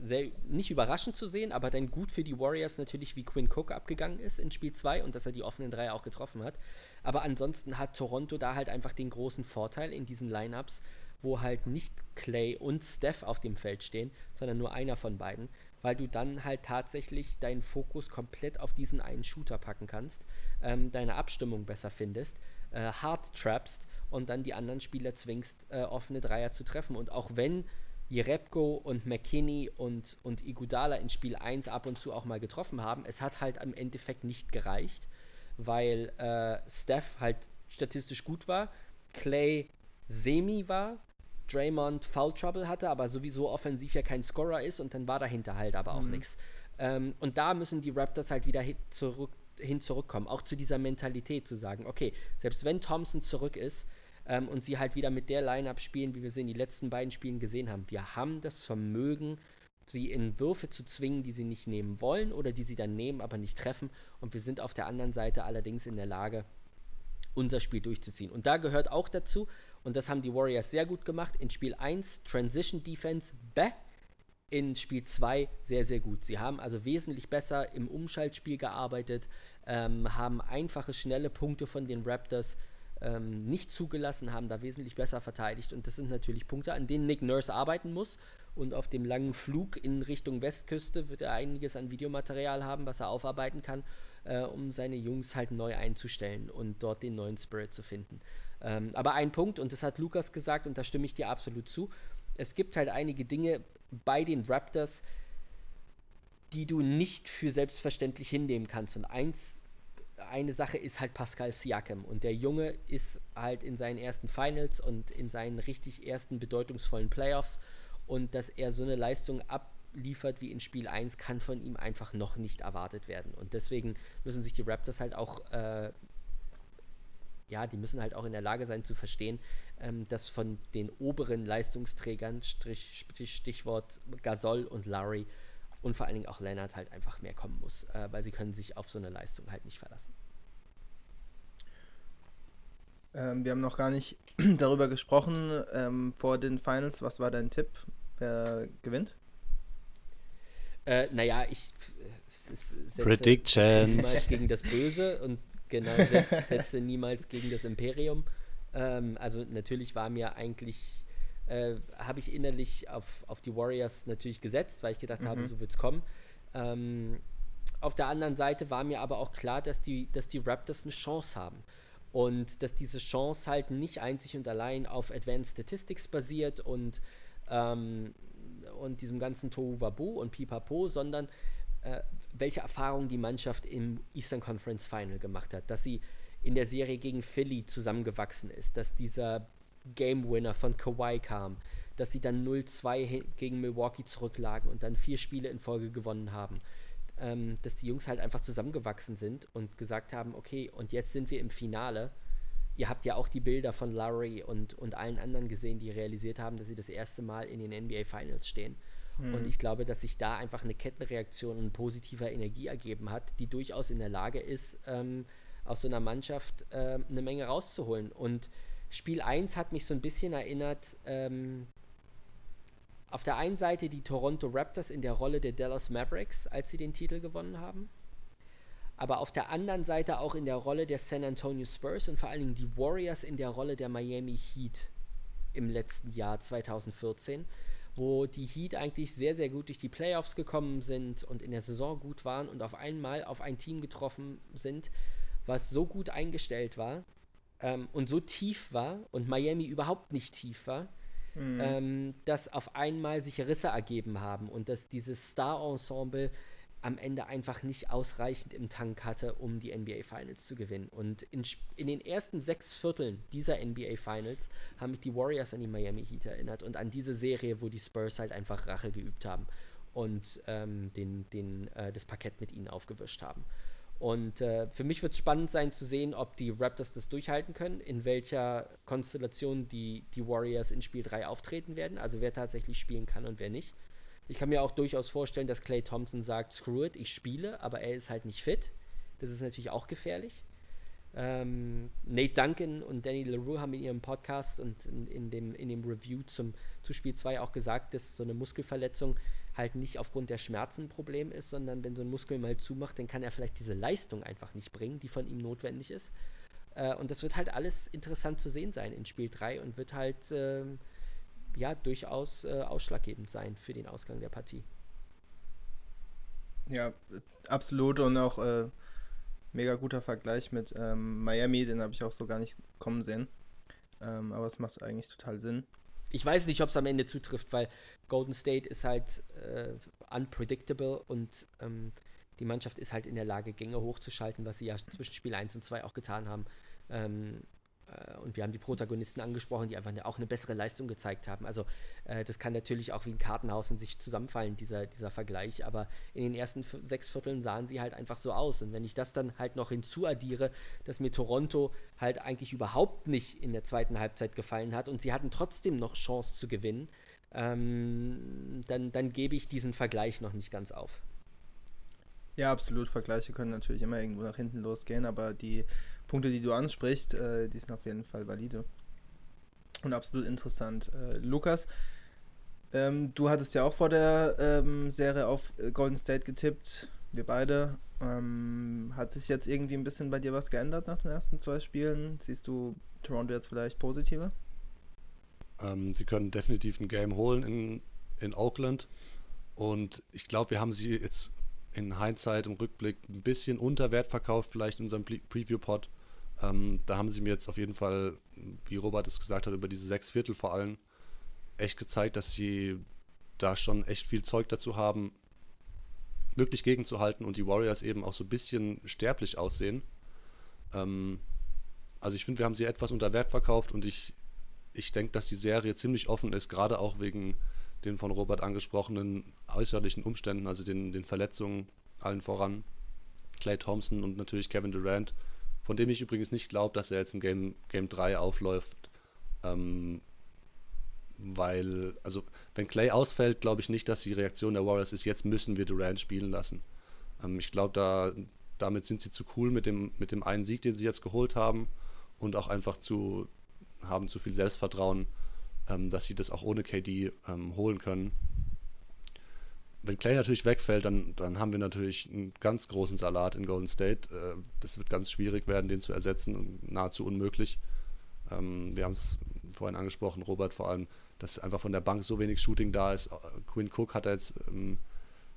sehr nicht überraschend zu sehen, aber dann gut für die Warriors natürlich, wie Quinn Cook abgegangen ist in Spiel 2 und dass er die offenen Dreier auch getroffen hat. Aber ansonsten hat Toronto da halt einfach den großen Vorteil in diesen Lineups, wo halt nicht Clay und Steph auf dem Feld stehen, sondern nur einer von beiden, weil du dann halt tatsächlich deinen Fokus komplett auf diesen einen Shooter packen kannst, ähm, deine Abstimmung besser findest, äh, hard trappst und dann die anderen Spieler zwingst, äh, offene Dreier zu treffen. Und auch wenn Jerebko und McKinney und, und Igudala in Spiel 1 ab und zu auch mal getroffen haben, es hat halt im Endeffekt nicht gereicht, weil äh, Steph halt statistisch gut war, Clay semi war, Draymond Foul Trouble hatte, aber sowieso offensiv ja kein Scorer ist und dann war dahinter halt aber auch mhm. nichts. Ähm, und da müssen die Raptors halt wieder hin, zurück, hin zurückkommen, auch zu dieser Mentalität zu sagen, okay, selbst wenn Thompson zurück ist ähm, und sie halt wieder mit der Line-Up spielen, wie wir sie in den letzten beiden Spielen gesehen haben, wir haben das Vermögen, sie in Würfe zu zwingen, die sie nicht nehmen wollen oder die sie dann nehmen, aber nicht treffen. Und wir sind auf der anderen Seite allerdings in der Lage, unser Spiel durchzuziehen. Und da gehört auch dazu, und das haben die Warriors sehr gut gemacht, in Spiel 1 Transition Defense, bäh, in Spiel 2 sehr, sehr gut. Sie haben also wesentlich besser im Umschaltspiel gearbeitet, ähm, haben einfache, schnelle Punkte von den Raptors ähm, nicht zugelassen, haben da wesentlich besser verteidigt. Und das sind natürlich Punkte, an denen Nick Nurse arbeiten muss. Und auf dem langen Flug in Richtung Westküste wird er einiges an Videomaterial haben, was er aufarbeiten kann, äh, um seine Jungs halt neu einzustellen und dort den neuen Spirit zu finden. Ähm, aber ein Punkt, und das hat Lukas gesagt, und da stimme ich dir absolut zu, es gibt halt einige Dinge bei den Raptors, die du nicht für selbstverständlich hinnehmen kannst. Und eins, eine Sache ist halt Pascal Siakam. Und der Junge ist halt in seinen ersten Finals und in seinen richtig ersten bedeutungsvollen Playoffs. Und dass er so eine Leistung abliefert wie in Spiel 1, kann von ihm einfach noch nicht erwartet werden. Und deswegen müssen sich die Raptors halt auch äh, ja, die müssen halt auch in der Lage sein zu verstehen, ähm, dass von den oberen Leistungsträgern, Strich, Stichwort Gasol und Larry und vor allen Dingen auch Leonard halt einfach mehr kommen muss, äh, weil sie können sich auf so eine Leistung halt nicht verlassen. Ähm, wir haben noch gar nicht (clears throat) darüber gesprochen ähm, vor den Finals. Was war dein Tipp? Wer gewinnt? Äh, naja, ich äh, setze Prediction. gegen das Böse und Genau, (laughs) setze niemals gegen das Imperium. Ähm, also natürlich war mir eigentlich, äh, habe ich innerlich auf, auf die Warriors natürlich gesetzt, weil ich gedacht mhm. habe, so wird es kommen. Ähm, auf der anderen Seite war mir aber auch klar, dass die, dass die Raptors eine Chance haben. Und dass diese Chance halt nicht einzig und allein auf Advanced Statistics basiert und, ähm, und diesem ganzen Tohu Wabu und Pipapo, sondern äh, welche Erfahrungen die Mannschaft im Eastern Conference Final gemacht hat, dass sie in der Serie gegen Philly zusammengewachsen ist, dass dieser Game Winner von Kawhi kam, dass sie dann 0-2 gegen Milwaukee zurücklagen und dann vier Spiele in Folge gewonnen haben. Ähm, dass die Jungs halt einfach zusammengewachsen sind und gesagt haben, okay, und jetzt sind wir im Finale. Ihr habt ja auch die Bilder von Larry und, und allen anderen gesehen, die realisiert haben, dass sie das erste Mal in den NBA Finals stehen. Mhm. Und ich glaube, dass sich da einfach eine Kettenreaktion und positiver Energie ergeben hat, die durchaus in der Lage ist, ähm, aus so einer Mannschaft äh, eine Menge rauszuholen. Und Spiel 1 hat mich so ein bisschen erinnert, ähm, auf der einen Seite die Toronto Raptors in der Rolle der Dallas Mavericks, als sie den Titel gewonnen haben. Aber auf der anderen Seite auch in der Rolle der San Antonio Spurs und vor allen Dingen die Warriors in der Rolle der Miami Heat im letzten Jahr 2014 wo die Heat eigentlich sehr, sehr gut durch die Playoffs gekommen sind und in der Saison gut waren und auf einmal auf ein Team getroffen sind, was so gut eingestellt war ähm, und so tief war und Miami überhaupt nicht tief war, mhm. ähm, dass auf einmal sich Risse ergeben haben und dass dieses Star-Ensemble am Ende einfach nicht ausreichend im Tank hatte, um die NBA Finals zu gewinnen. Und in, in den ersten sechs Vierteln dieser NBA Finals haben mich die Warriors an die Miami Heat erinnert und an diese Serie, wo die Spurs halt einfach Rache geübt haben und ähm, den, den, äh, das Parkett mit ihnen aufgewischt haben. Und äh, für mich wird es spannend sein zu sehen, ob die Raptors das durchhalten können, in welcher Konstellation die, die Warriors in Spiel 3 auftreten werden, also wer tatsächlich spielen kann und wer nicht. Ich kann mir auch durchaus vorstellen, dass Clay Thompson sagt, screw it, ich spiele, aber er ist halt nicht fit. Das ist natürlich auch gefährlich. Ähm, Nate Duncan und Danny LaRue haben in ihrem Podcast und in, in, dem, in dem Review zum, zu Spiel 2 auch gesagt, dass so eine Muskelverletzung halt nicht aufgrund der Schmerzen ein Problem ist, sondern wenn so ein Muskel mal zumacht, dann kann er vielleicht diese Leistung einfach nicht bringen, die von ihm notwendig ist. Äh, und das wird halt alles interessant zu sehen sein in Spiel 3 und wird halt äh, ja durchaus äh, ausschlaggebend sein für den Ausgang der Partie. Ja, absolut und auch äh, mega guter Vergleich mit ähm, Miami, den habe ich auch so gar nicht kommen sehen. Ähm, aber es macht eigentlich total Sinn. Ich weiß nicht, ob es am Ende zutrifft, weil Golden State ist halt äh, unpredictable und ähm, die Mannschaft ist halt in der Lage, Gänge hochzuschalten, was sie ja zwischen Spiel 1 und 2 auch getan haben. Ähm, äh, und wir haben die Protagonisten angesprochen, die einfach auch eine bessere Leistung gezeigt haben. Also äh, das kann natürlich auch wie ein Kartenhaus in sich zusammenfallen, dieser, dieser Vergleich. Aber in den ersten sechs Vierteln sahen sie halt einfach so aus. Und wenn ich das dann halt noch hinzuaddiere, dass mir Toronto halt eigentlich überhaupt nicht in der zweiten Halbzeit gefallen hat und sie hatten trotzdem noch Chance zu gewinnen, ähm, dann, dann gebe ich diesen Vergleich noch nicht ganz auf. Ja, absolut. Vergleiche können natürlich immer irgendwo nach hinten losgehen, aber die Punkte, die du ansprichst, äh, die sind auf jeden Fall valide. Und absolut interessant. Äh, Lukas, ähm, du hattest ja auch vor der ähm, Serie auf äh, Golden State getippt. Wir beide. Ähm, hat sich jetzt irgendwie ein bisschen bei dir was geändert nach den ersten zwei Spielen? Siehst du Toronto jetzt vielleicht positiver? Ähm, sie können definitiv ein Game holen in, in Oakland. Und ich glaube, wir haben sie jetzt in Hindsight im Rückblick ein bisschen unter Wert verkauft, vielleicht in unserem Preview-Pod. Ähm, da haben sie mir jetzt auf jeden Fall, wie Robert es gesagt hat, über diese sechs Viertel vor allem echt gezeigt, dass sie da schon echt viel Zeug dazu haben, wirklich gegenzuhalten und die Warriors eben auch so ein bisschen sterblich aussehen. Ähm, also ich finde, wir haben sie etwas unter Wert verkauft und ich, ich denke, dass die Serie ziemlich offen ist, gerade auch wegen den von Robert angesprochenen äußerlichen Umständen, also den, den Verletzungen allen voran. Clay Thompson und natürlich Kevin Durant von dem ich übrigens nicht glaube, dass er jetzt in Game, Game 3 aufläuft. Ähm, weil, also, wenn Clay ausfällt, glaube ich nicht, dass die Reaktion der Warriors ist, jetzt müssen wir Durant spielen lassen. Ähm, ich glaube, da, damit sind sie zu cool mit dem, mit dem einen Sieg, den sie jetzt geholt haben und auch einfach zu, haben zu viel Selbstvertrauen, ähm, dass sie das auch ohne KD ähm, holen können wenn Clay natürlich wegfällt, dann, dann haben wir natürlich einen ganz großen Salat in Golden State. Äh, das wird ganz schwierig werden, den zu ersetzen, nahezu unmöglich. Ähm, wir haben es vorhin angesprochen, Robert vor allem, dass einfach von der Bank so wenig Shooting da ist. Quinn Cook hat jetzt ähm,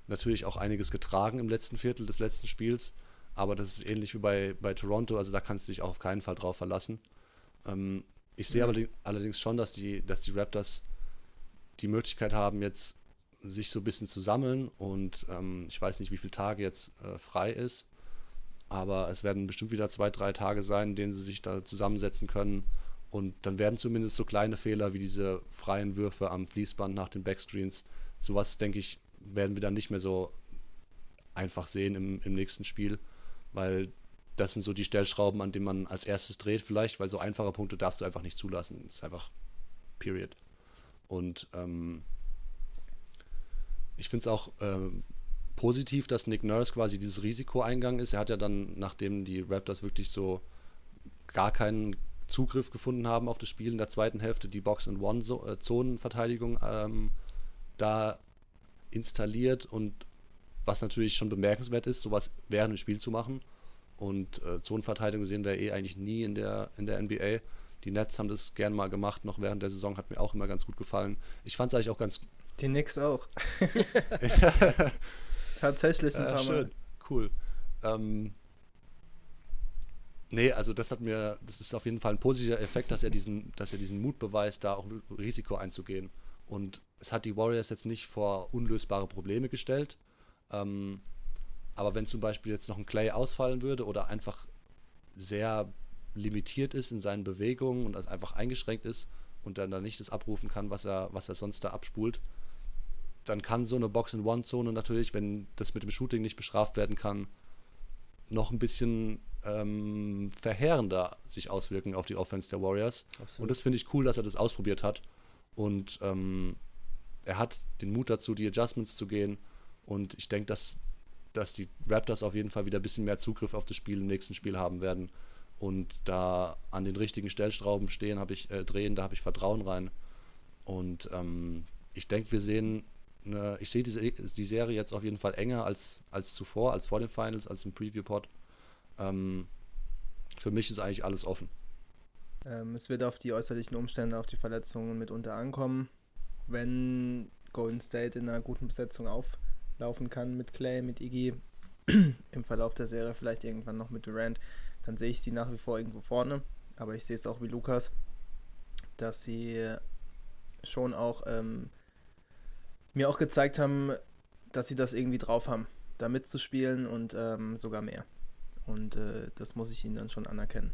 natürlich auch einiges getragen im letzten Viertel des letzten Spiels, aber das ist ähnlich wie bei, bei Toronto, also da kannst du dich auch auf keinen Fall drauf verlassen. Ähm, ich sehe mhm. allerdings schon, dass die, dass die Raptors die Möglichkeit haben, jetzt sich so ein bisschen zu sammeln und ähm, ich weiß nicht, wie viele Tage jetzt äh, frei ist, aber es werden bestimmt wieder zwei, drei Tage sein, in denen sie sich da zusammensetzen können und dann werden zumindest so kleine Fehler wie diese freien Würfe am Fließband nach den Backscreens, sowas denke ich, werden wir dann nicht mehr so einfach sehen im, im nächsten Spiel, weil das sind so die Stellschrauben, an denen man als erstes dreht vielleicht, weil so einfache Punkte darfst du einfach nicht zulassen. Das ist einfach Period. Und ähm, ich finde es auch ähm, positiv, dass Nick Nurse quasi dieses Risiko eingegangen ist. Er hat ja dann, nachdem die Raptors wirklich so gar keinen Zugriff gefunden haben auf das Spiel in der zweiten Hälfte, die Box-and-One-Zonenverteidigung ähm, da installiert und was natürlich schon bemerkenswert ist, sowas während dem Spiel zu machen. Und äh, Zonenverteidigung sehen wir eh eigentlich nie in der, in der NBA. Die Nets haben das gern mal gemacht, noch während der Saison, hat mir auch immer ganz gut gefallen. Ich fand es eigentlich auch ganz die Nix auch. (laughs) (laughs) Tatsächlich ein paar ja, schön. Mal. Cool. Ähm, nee, also das hat mir, das ist auf jeden Fall ein positiver Effekt, dass er diesen, dass er diesen Mut beweist, da auch Risiko einzugehen. Und es hat die Warriors jetzt nicht vor unlösbare Probleme gestellt. Ähm, aber wenn zum Beispiel jetzt noch ein Clay ausfallen würde oder einfach sehr limitiert ist in seinen Bewegungen und also einfach eingeschränkt ist und dann da nicht das abrufen kann, was er, was er sonst da abspult, dann kann so eine Box-in-One-Zone natürlich, wenn das mit dem Shooting nicht bestraft werden kann, noch ein bisschen ähm, verheerender sich auswirken auf die Offense der Warriors. Absolut. Und das finde ich cool, dass er das ausprobiert hat. Und ähm, er hat den Mut dazu, die Adjustments zu gehen. Und ich denke, dass, dass die Raptors auf jeden Fall wieder ein bisschen mehr Zugriff auf das Spiel im nächsten Spiel haben werden. Und da an den richtigen Stellstrauben stehen, habe ich äh, drehen, da habe ich Vertrauen rein. Und ähm, ich denke, wir sehen eine, ich sehe diese, die Serie jetzt auf jeden Fall enger als, als zuvor, als vor den Finals, als im Preview-Pod. Ähm, für mich ist eigentlich alles offen. Ähm, es wird auf die äußerlichen Umstände, auf die Verletzungen mitunter ankommen. wenn Golden State in einer guten Besetzung auflaufen kann mit Clay, mit Iggy, (clears throat) im Verlauf der Serie vielleicht irgendwann noch mit Durant, dann sehe ich sie nach wie vor irgendwo vorne. Aber ich sehe es auch wie Lukas, dass sie schon auch ähm, mir auch gezeigt haben, dass sie das irgendwie drauf haben, da mitzuspielen und ähm, sogar mehr. Und äh, das muss ich ihnen dann schon anerkennen.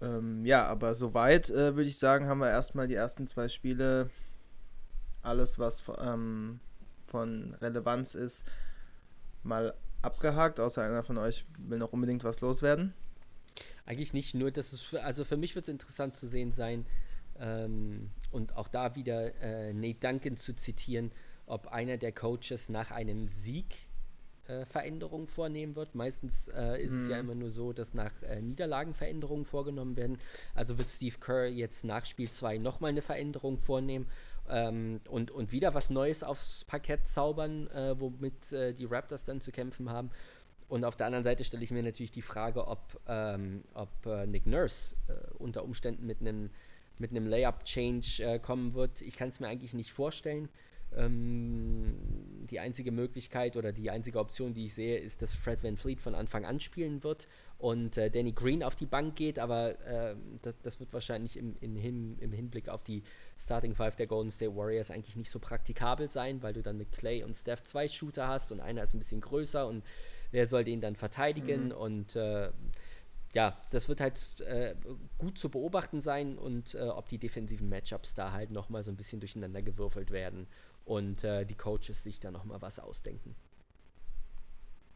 Ähm, ja, aber soweit äh, würde ich sagen, haben wir erstmal die ersten zwei Spiele, alles was ähm, von Relevanz ist, mal abgehakt, außer einer von euch will noch unbedingt was loswerden. Eigentlich nicht, nur dass es, für, also für mich wird es interessant zu sehen sein, ähm, und auch da wieder äh, Nate Duncan zu zitieren, ob einer der Coaches nach einem Sieg äh, Veränderungen vornehmen wird. Meistens äh, ist mhm. es ja mhm. immer nur so, dass nach äh, Niederlagen Veränderungen vorgenommen werden. Also wird Steve Kerr jetzt nach Spiel 2 nochmal eine Veränderung vornehmen ähm, und, und wieder was Neues aufs Parkett zaubern, äh, womit äh, die Raptors dann zu kämpfen haben. Und auf der anderen Seite stelle ich mir natürlich die Frage, ob, ähm, ob äh, Nick Nurse unter Umständen mit einem mit einem Layup-Change kommen wird. Ich kann es mir eigentlich nicht vorstellen. Ähm, die einzige Möglichkeit oder die einzige Option, die ich sehe, ist, dass Fred Van Fleet von Anfang an spielen wird und äh, Danny Green auf die Bank geht, aber äh, das, das, wird wahrscheinlich im, in, im Hinblick auf die Starting Five der Golden State Warriors eigentlich nicht so praktikabel sein, weil du dann mit Clay und Steph zwei Shooter hast und einer ist ein bisschen größer und wer soll den dann verteidigen mhm. und äh, ja, das wird halt äh, gut zu beobachten sein und äh, ob die defensiven Matchups da halt nochmal so ein bisschen durcheinander gewürfelt werden und äh, die Coaches sich da nochmal was ausdenken.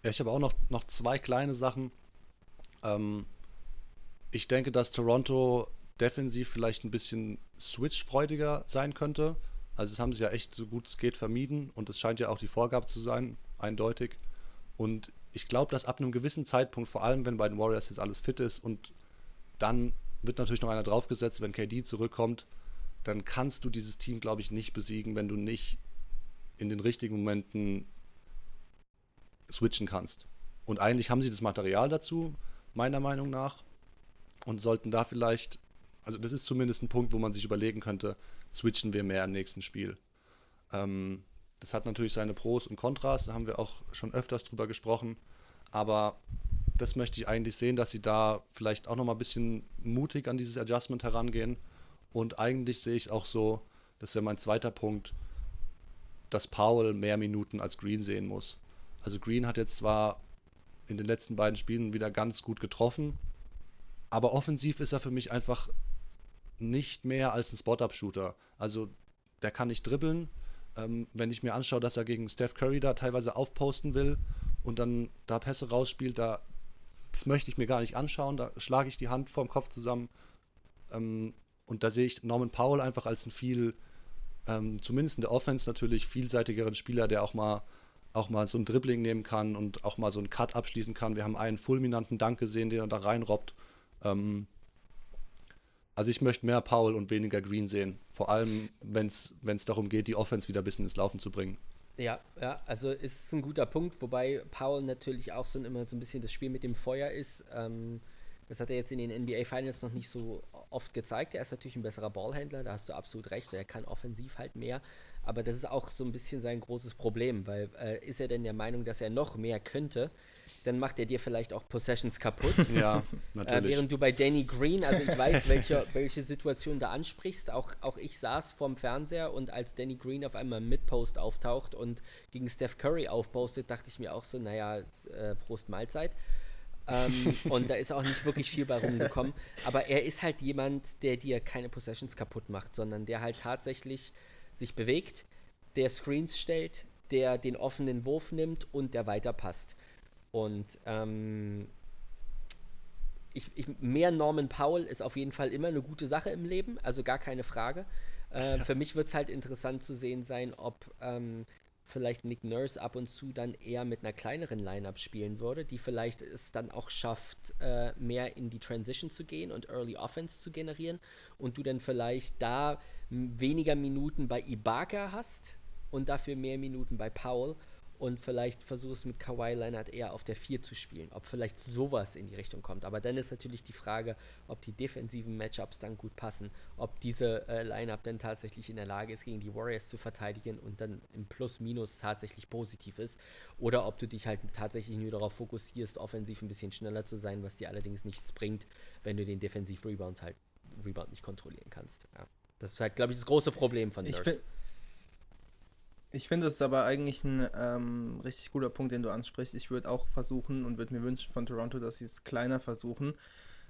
Ja, ich habe auch noch, noch zwei kleine Sachen. Ähm, ich denke, dass Toronto defensiv vielleicht ein bisschen switchfreudiger sein könnte. Also das haben sie ja echt so gut es geht vermieden und es scheint ja auch die Vorgabe zu sein, eindeutig. Und ich glaube, dass ab einem gewissen Zeitpunkt, vor allem wenn bei den Warriors jetzt alles fit ist und dann wird natürlich noch einer draufgesetzt, wenn KD zurückkommt, dann kannst du dieses Team, glaube ich, nicht besiegen, wenn du nicht in den richtigen Momenten switchen kannst. Und eigentlich haben sie das Material dazu, meiner Meinung nach, und sollten da vielleicht, also das ist zumindest ein Punkt, wo man sich überlegen könnte, switchen wir mehr im nächsten Spiel. Ähm, das hat natürlich seine Pros und Kontras, da haben wir auch schon öfters drüber gesprochen, aber das möchte ich eigentlich sehen, dass sie da vielleicht auch nochmal ein bisschen mutig an dieses Adjustment herangehen und eigentlich sehe ich auch so, das wäre mein zweiter Punkt, dass Powell mehr Minuten als Green sehen muss. Also Green hat jetzt zwar in den letzten beiden Spielen wieder ganz gut getroffen, aber offensiv ist er für mich einfach nicht mehr als ein Spot-Up-Shooter. Also der kann nicht dribbeln. Ähm, wenn ich mir anschaue, dass er gegen Steph Curry da teilweise aufposten will und dann da Pässe rausspielt, da das möchte ich mir gar nicht anschauen. Da schlage ich die Hand vorm Kopf zusammen. Ähm, und da sehe ich Norman Powell einfach als ein viel, ähm, zumindest in der Offense natürlich, vielseitigeren Spieler, der auch mal, auch mal so ein Dribbling nehmen kann und auch mal so einen Cut abschließen kann. Wir haben einen fulminanten Dank gesehen, den er da reinrobbt. Ähm, also ich möchte mehr Powell und weniger Green sehen. Vor allem, wenn es darum geht, die Offense wieder ein bisschen ins Laufen zu bringen. Ja, ja, also ist ein guter Punkt, wobei Powell natürlich auch so immer so ein bisschen das Spiel mit dem Feuer ist. Ähm, das hat er jetzt in den NBA Finals noch nicht so oft gezeigt. Er ist natürlich ein besserer Ballhändler, da hast du absolut recht. Er kann offensiv halt mehr. Aber das ist auch so ein bisschen sein großes Problem, weil äh, ist er denn der Meinung, dass er noch mehr könnte, dann macht er dir vielleicht auch Possessions kaputt. (laughs) Ja, natürlich. Äh, während du bei Danny Green, also ich weiß, (laughs) welche, welche Situation du ansprichst, auch, auch ich saß vorm Fernseher und als Danny Green auf einmal mit Post auftaucht und gegen Steph Curry aufpostet, dachte ich mir auch so, naja, äh, Prost Mahlzeit ähm, (laughs) und da ist auch nicht wirklich viel bei rumgekommen. Aber er ist halt jemand, der dir keine Possessions kaputt macht, sondern der halt tatsächlich sich bewegt, der Screens stellt, der den offenen Wurf nimmt und der weiterpasst. Und ähm, ich, ich, mehr Norman Powell ist auf jeden Fall immer eine gute Sache im Leben, also gar keine Frage. Äh, ja. (laughs) Für mich wird es halt interessant zu sehen sein, ob ähm, vielleicht Nick Nurse ab und zu dann eher mit einer kleineren Lineup spielen würde, die vielleicht es dann auch schafft, äh, mehr in die Transition zu gehen und Early Offense zu generieren und du dann vielleicht da weniger Minuten bei Ibaka hast und dafür mehr Minuten bei Powell und vielleicht versuchst mit Kawhi Leonard eher auf der 4 zu spielen. Ob vielleicht sowas in die Richtung kommt. Aber dann ist natürlich die Frage, ob die defensiven Matchups dann gut passen, ob diese äh, Lineup dann tatsächlich in der Lage ist, gegen die Warriors zu verteidigen und dann im Plus-Minus tatsächlich positiv ist. Oder ob du dich halt tatsächlich nur darauf fokussierst, offensiv ein bisschen schneller zu sein, was dir allerdings nichts bringt, wenn du den Defensiv-Rebounds halt Rebound nicht kontrollieren kannst. Ja. Das ist halt, glaube ich, das große Problem von Nurse. Ich finde es aber eigentlich ein ähm, richtig guter Punkt, den du ansprichst. Ich würde auch versuchen und würde mir wünschen von Toronto, dass sie es kleiner versuchen.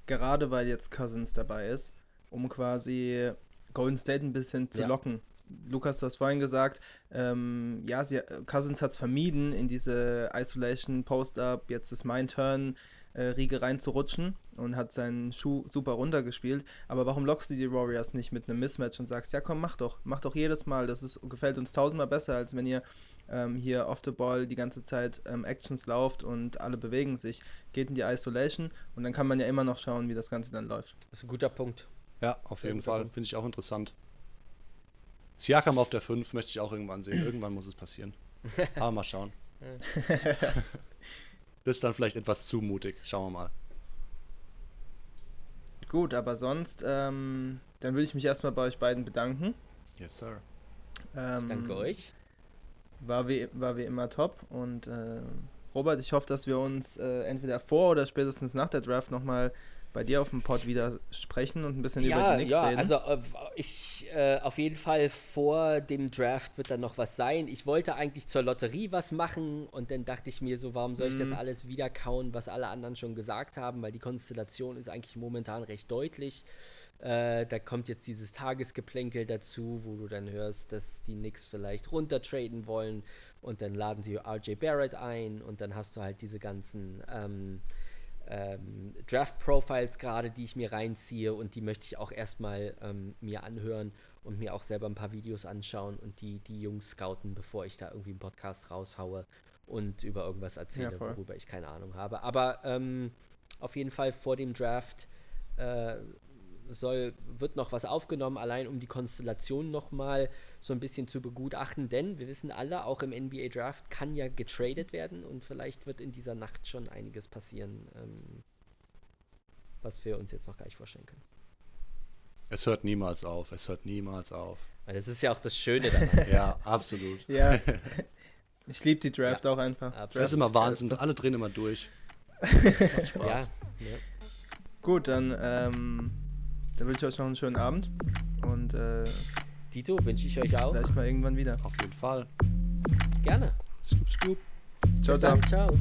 Gerade weil jetzt Cousins dabei ist, um quasi Golden State ein bisschen zu ja. locken. Lukas, du hast vorhin gesagt, ähm, ja, sie, Cousins hat es vermieden, in diese Isolation Post-Up, jetzt ist mein Turn, äh, Riege reinzurutschen und hat seinen Schuh super runtergespielt. Aber warum lockst du die Warriors nicht mit einem Mismatch und sagst, ja komm, mach doch, mach doch jedes Mal. Das ist, gefällt uns tausendmal besser, als wenn ihr ähm, hier off the ball die ganze Zeit ähm, Actions lauft und alle bewegen sich. Geht in die Isolation und dann kann man ja immer noch schauen, wie das Ganze dann läuft. Das ist ein guter Punkt. Ja, auf jeden Fall. Finde ich auch interessant. Siakam auf der 5 möchte ich auch irgendwann sehen. Irgendwann muss es passieren. (laughs) Aber mal schauen. Das ist dann vielleicht etwas zu mutig. Schauen wir mal. Gut, aber sonst, ähm, dann würde ich mich erstmal bei euch beiden bedanken. Yes, sir. Ähm, danke euch. War wie, war wie immer top. Und äh, Robert, ich hoffe, dass wir uns äh, entweder vor oder spätestens nach der Draft nochmal bei dir auf dem Pod wieder sprechen und ein bisschen ja, über die Knicks ja, reden. Also äh, ich äh, auf jeden Fall vor dem Draft wird dann noch was sein. Ich wollte eigentlich zur Lotterie was machen und dann dachte ich mir so, warum soll ich mhm. das alles wieder kauen, was alle anderen schon gesagt haben, weil die Konstellation ist eigentlich momentan recht deutlich. Äh, da kommt jetzt dieses Tagesgeplänkel dazu, wo du dann hörst, dass die Knicks vielleicht runtertraden wollen und dann laden sie RJ Barrett ein und dann hast du halt diese ganzen ähm, ähm, Draft-Profiles gerade, die ich mir reinziehe und die möchte ich auch erstmal ähm, mir anhören und mir auch selber ein paar Videos anschauen und die, die Jungs scouten, bevor ich da irgendwie einen Podcast raushaue und über irgendwas erzähle, ja, worüber ich keine Ahnung habe. Aber ähm, auf jeden Fall vor dem Draft äh, soll, wird noch was aufgenommen, allein um die Konstellation nochmal so ein bisschen zu begutachten, denn wir wissen alle, auch im NBA Draft kann ja getradet werden und vielleicht wird in dieser Nacht schon einiges passieren, ähm, was wir uns jetzt noch gar nicht vorstellen können. Es hört niemals auf, es hört niemals auf. Weil das ist ja auch das Schöne daran. (laughs) ja, absolut. Ja. Ich liebe die Draft ja, auch einfach. Absolut. Das ist immer Wahnsinn, alle drehen immer durch. (laughs) Spaß. Ja, ja. Gut, dann ähm, dann wünsche ich euch noch einen schönen Abend. Und äh, Dito wünsche ich euch auch. Vielleicht mal irgendwann wieder. Auf jeden Fall. Gerne. Scoop, scoop. Ciao, Bis ciao. Dann, ciao.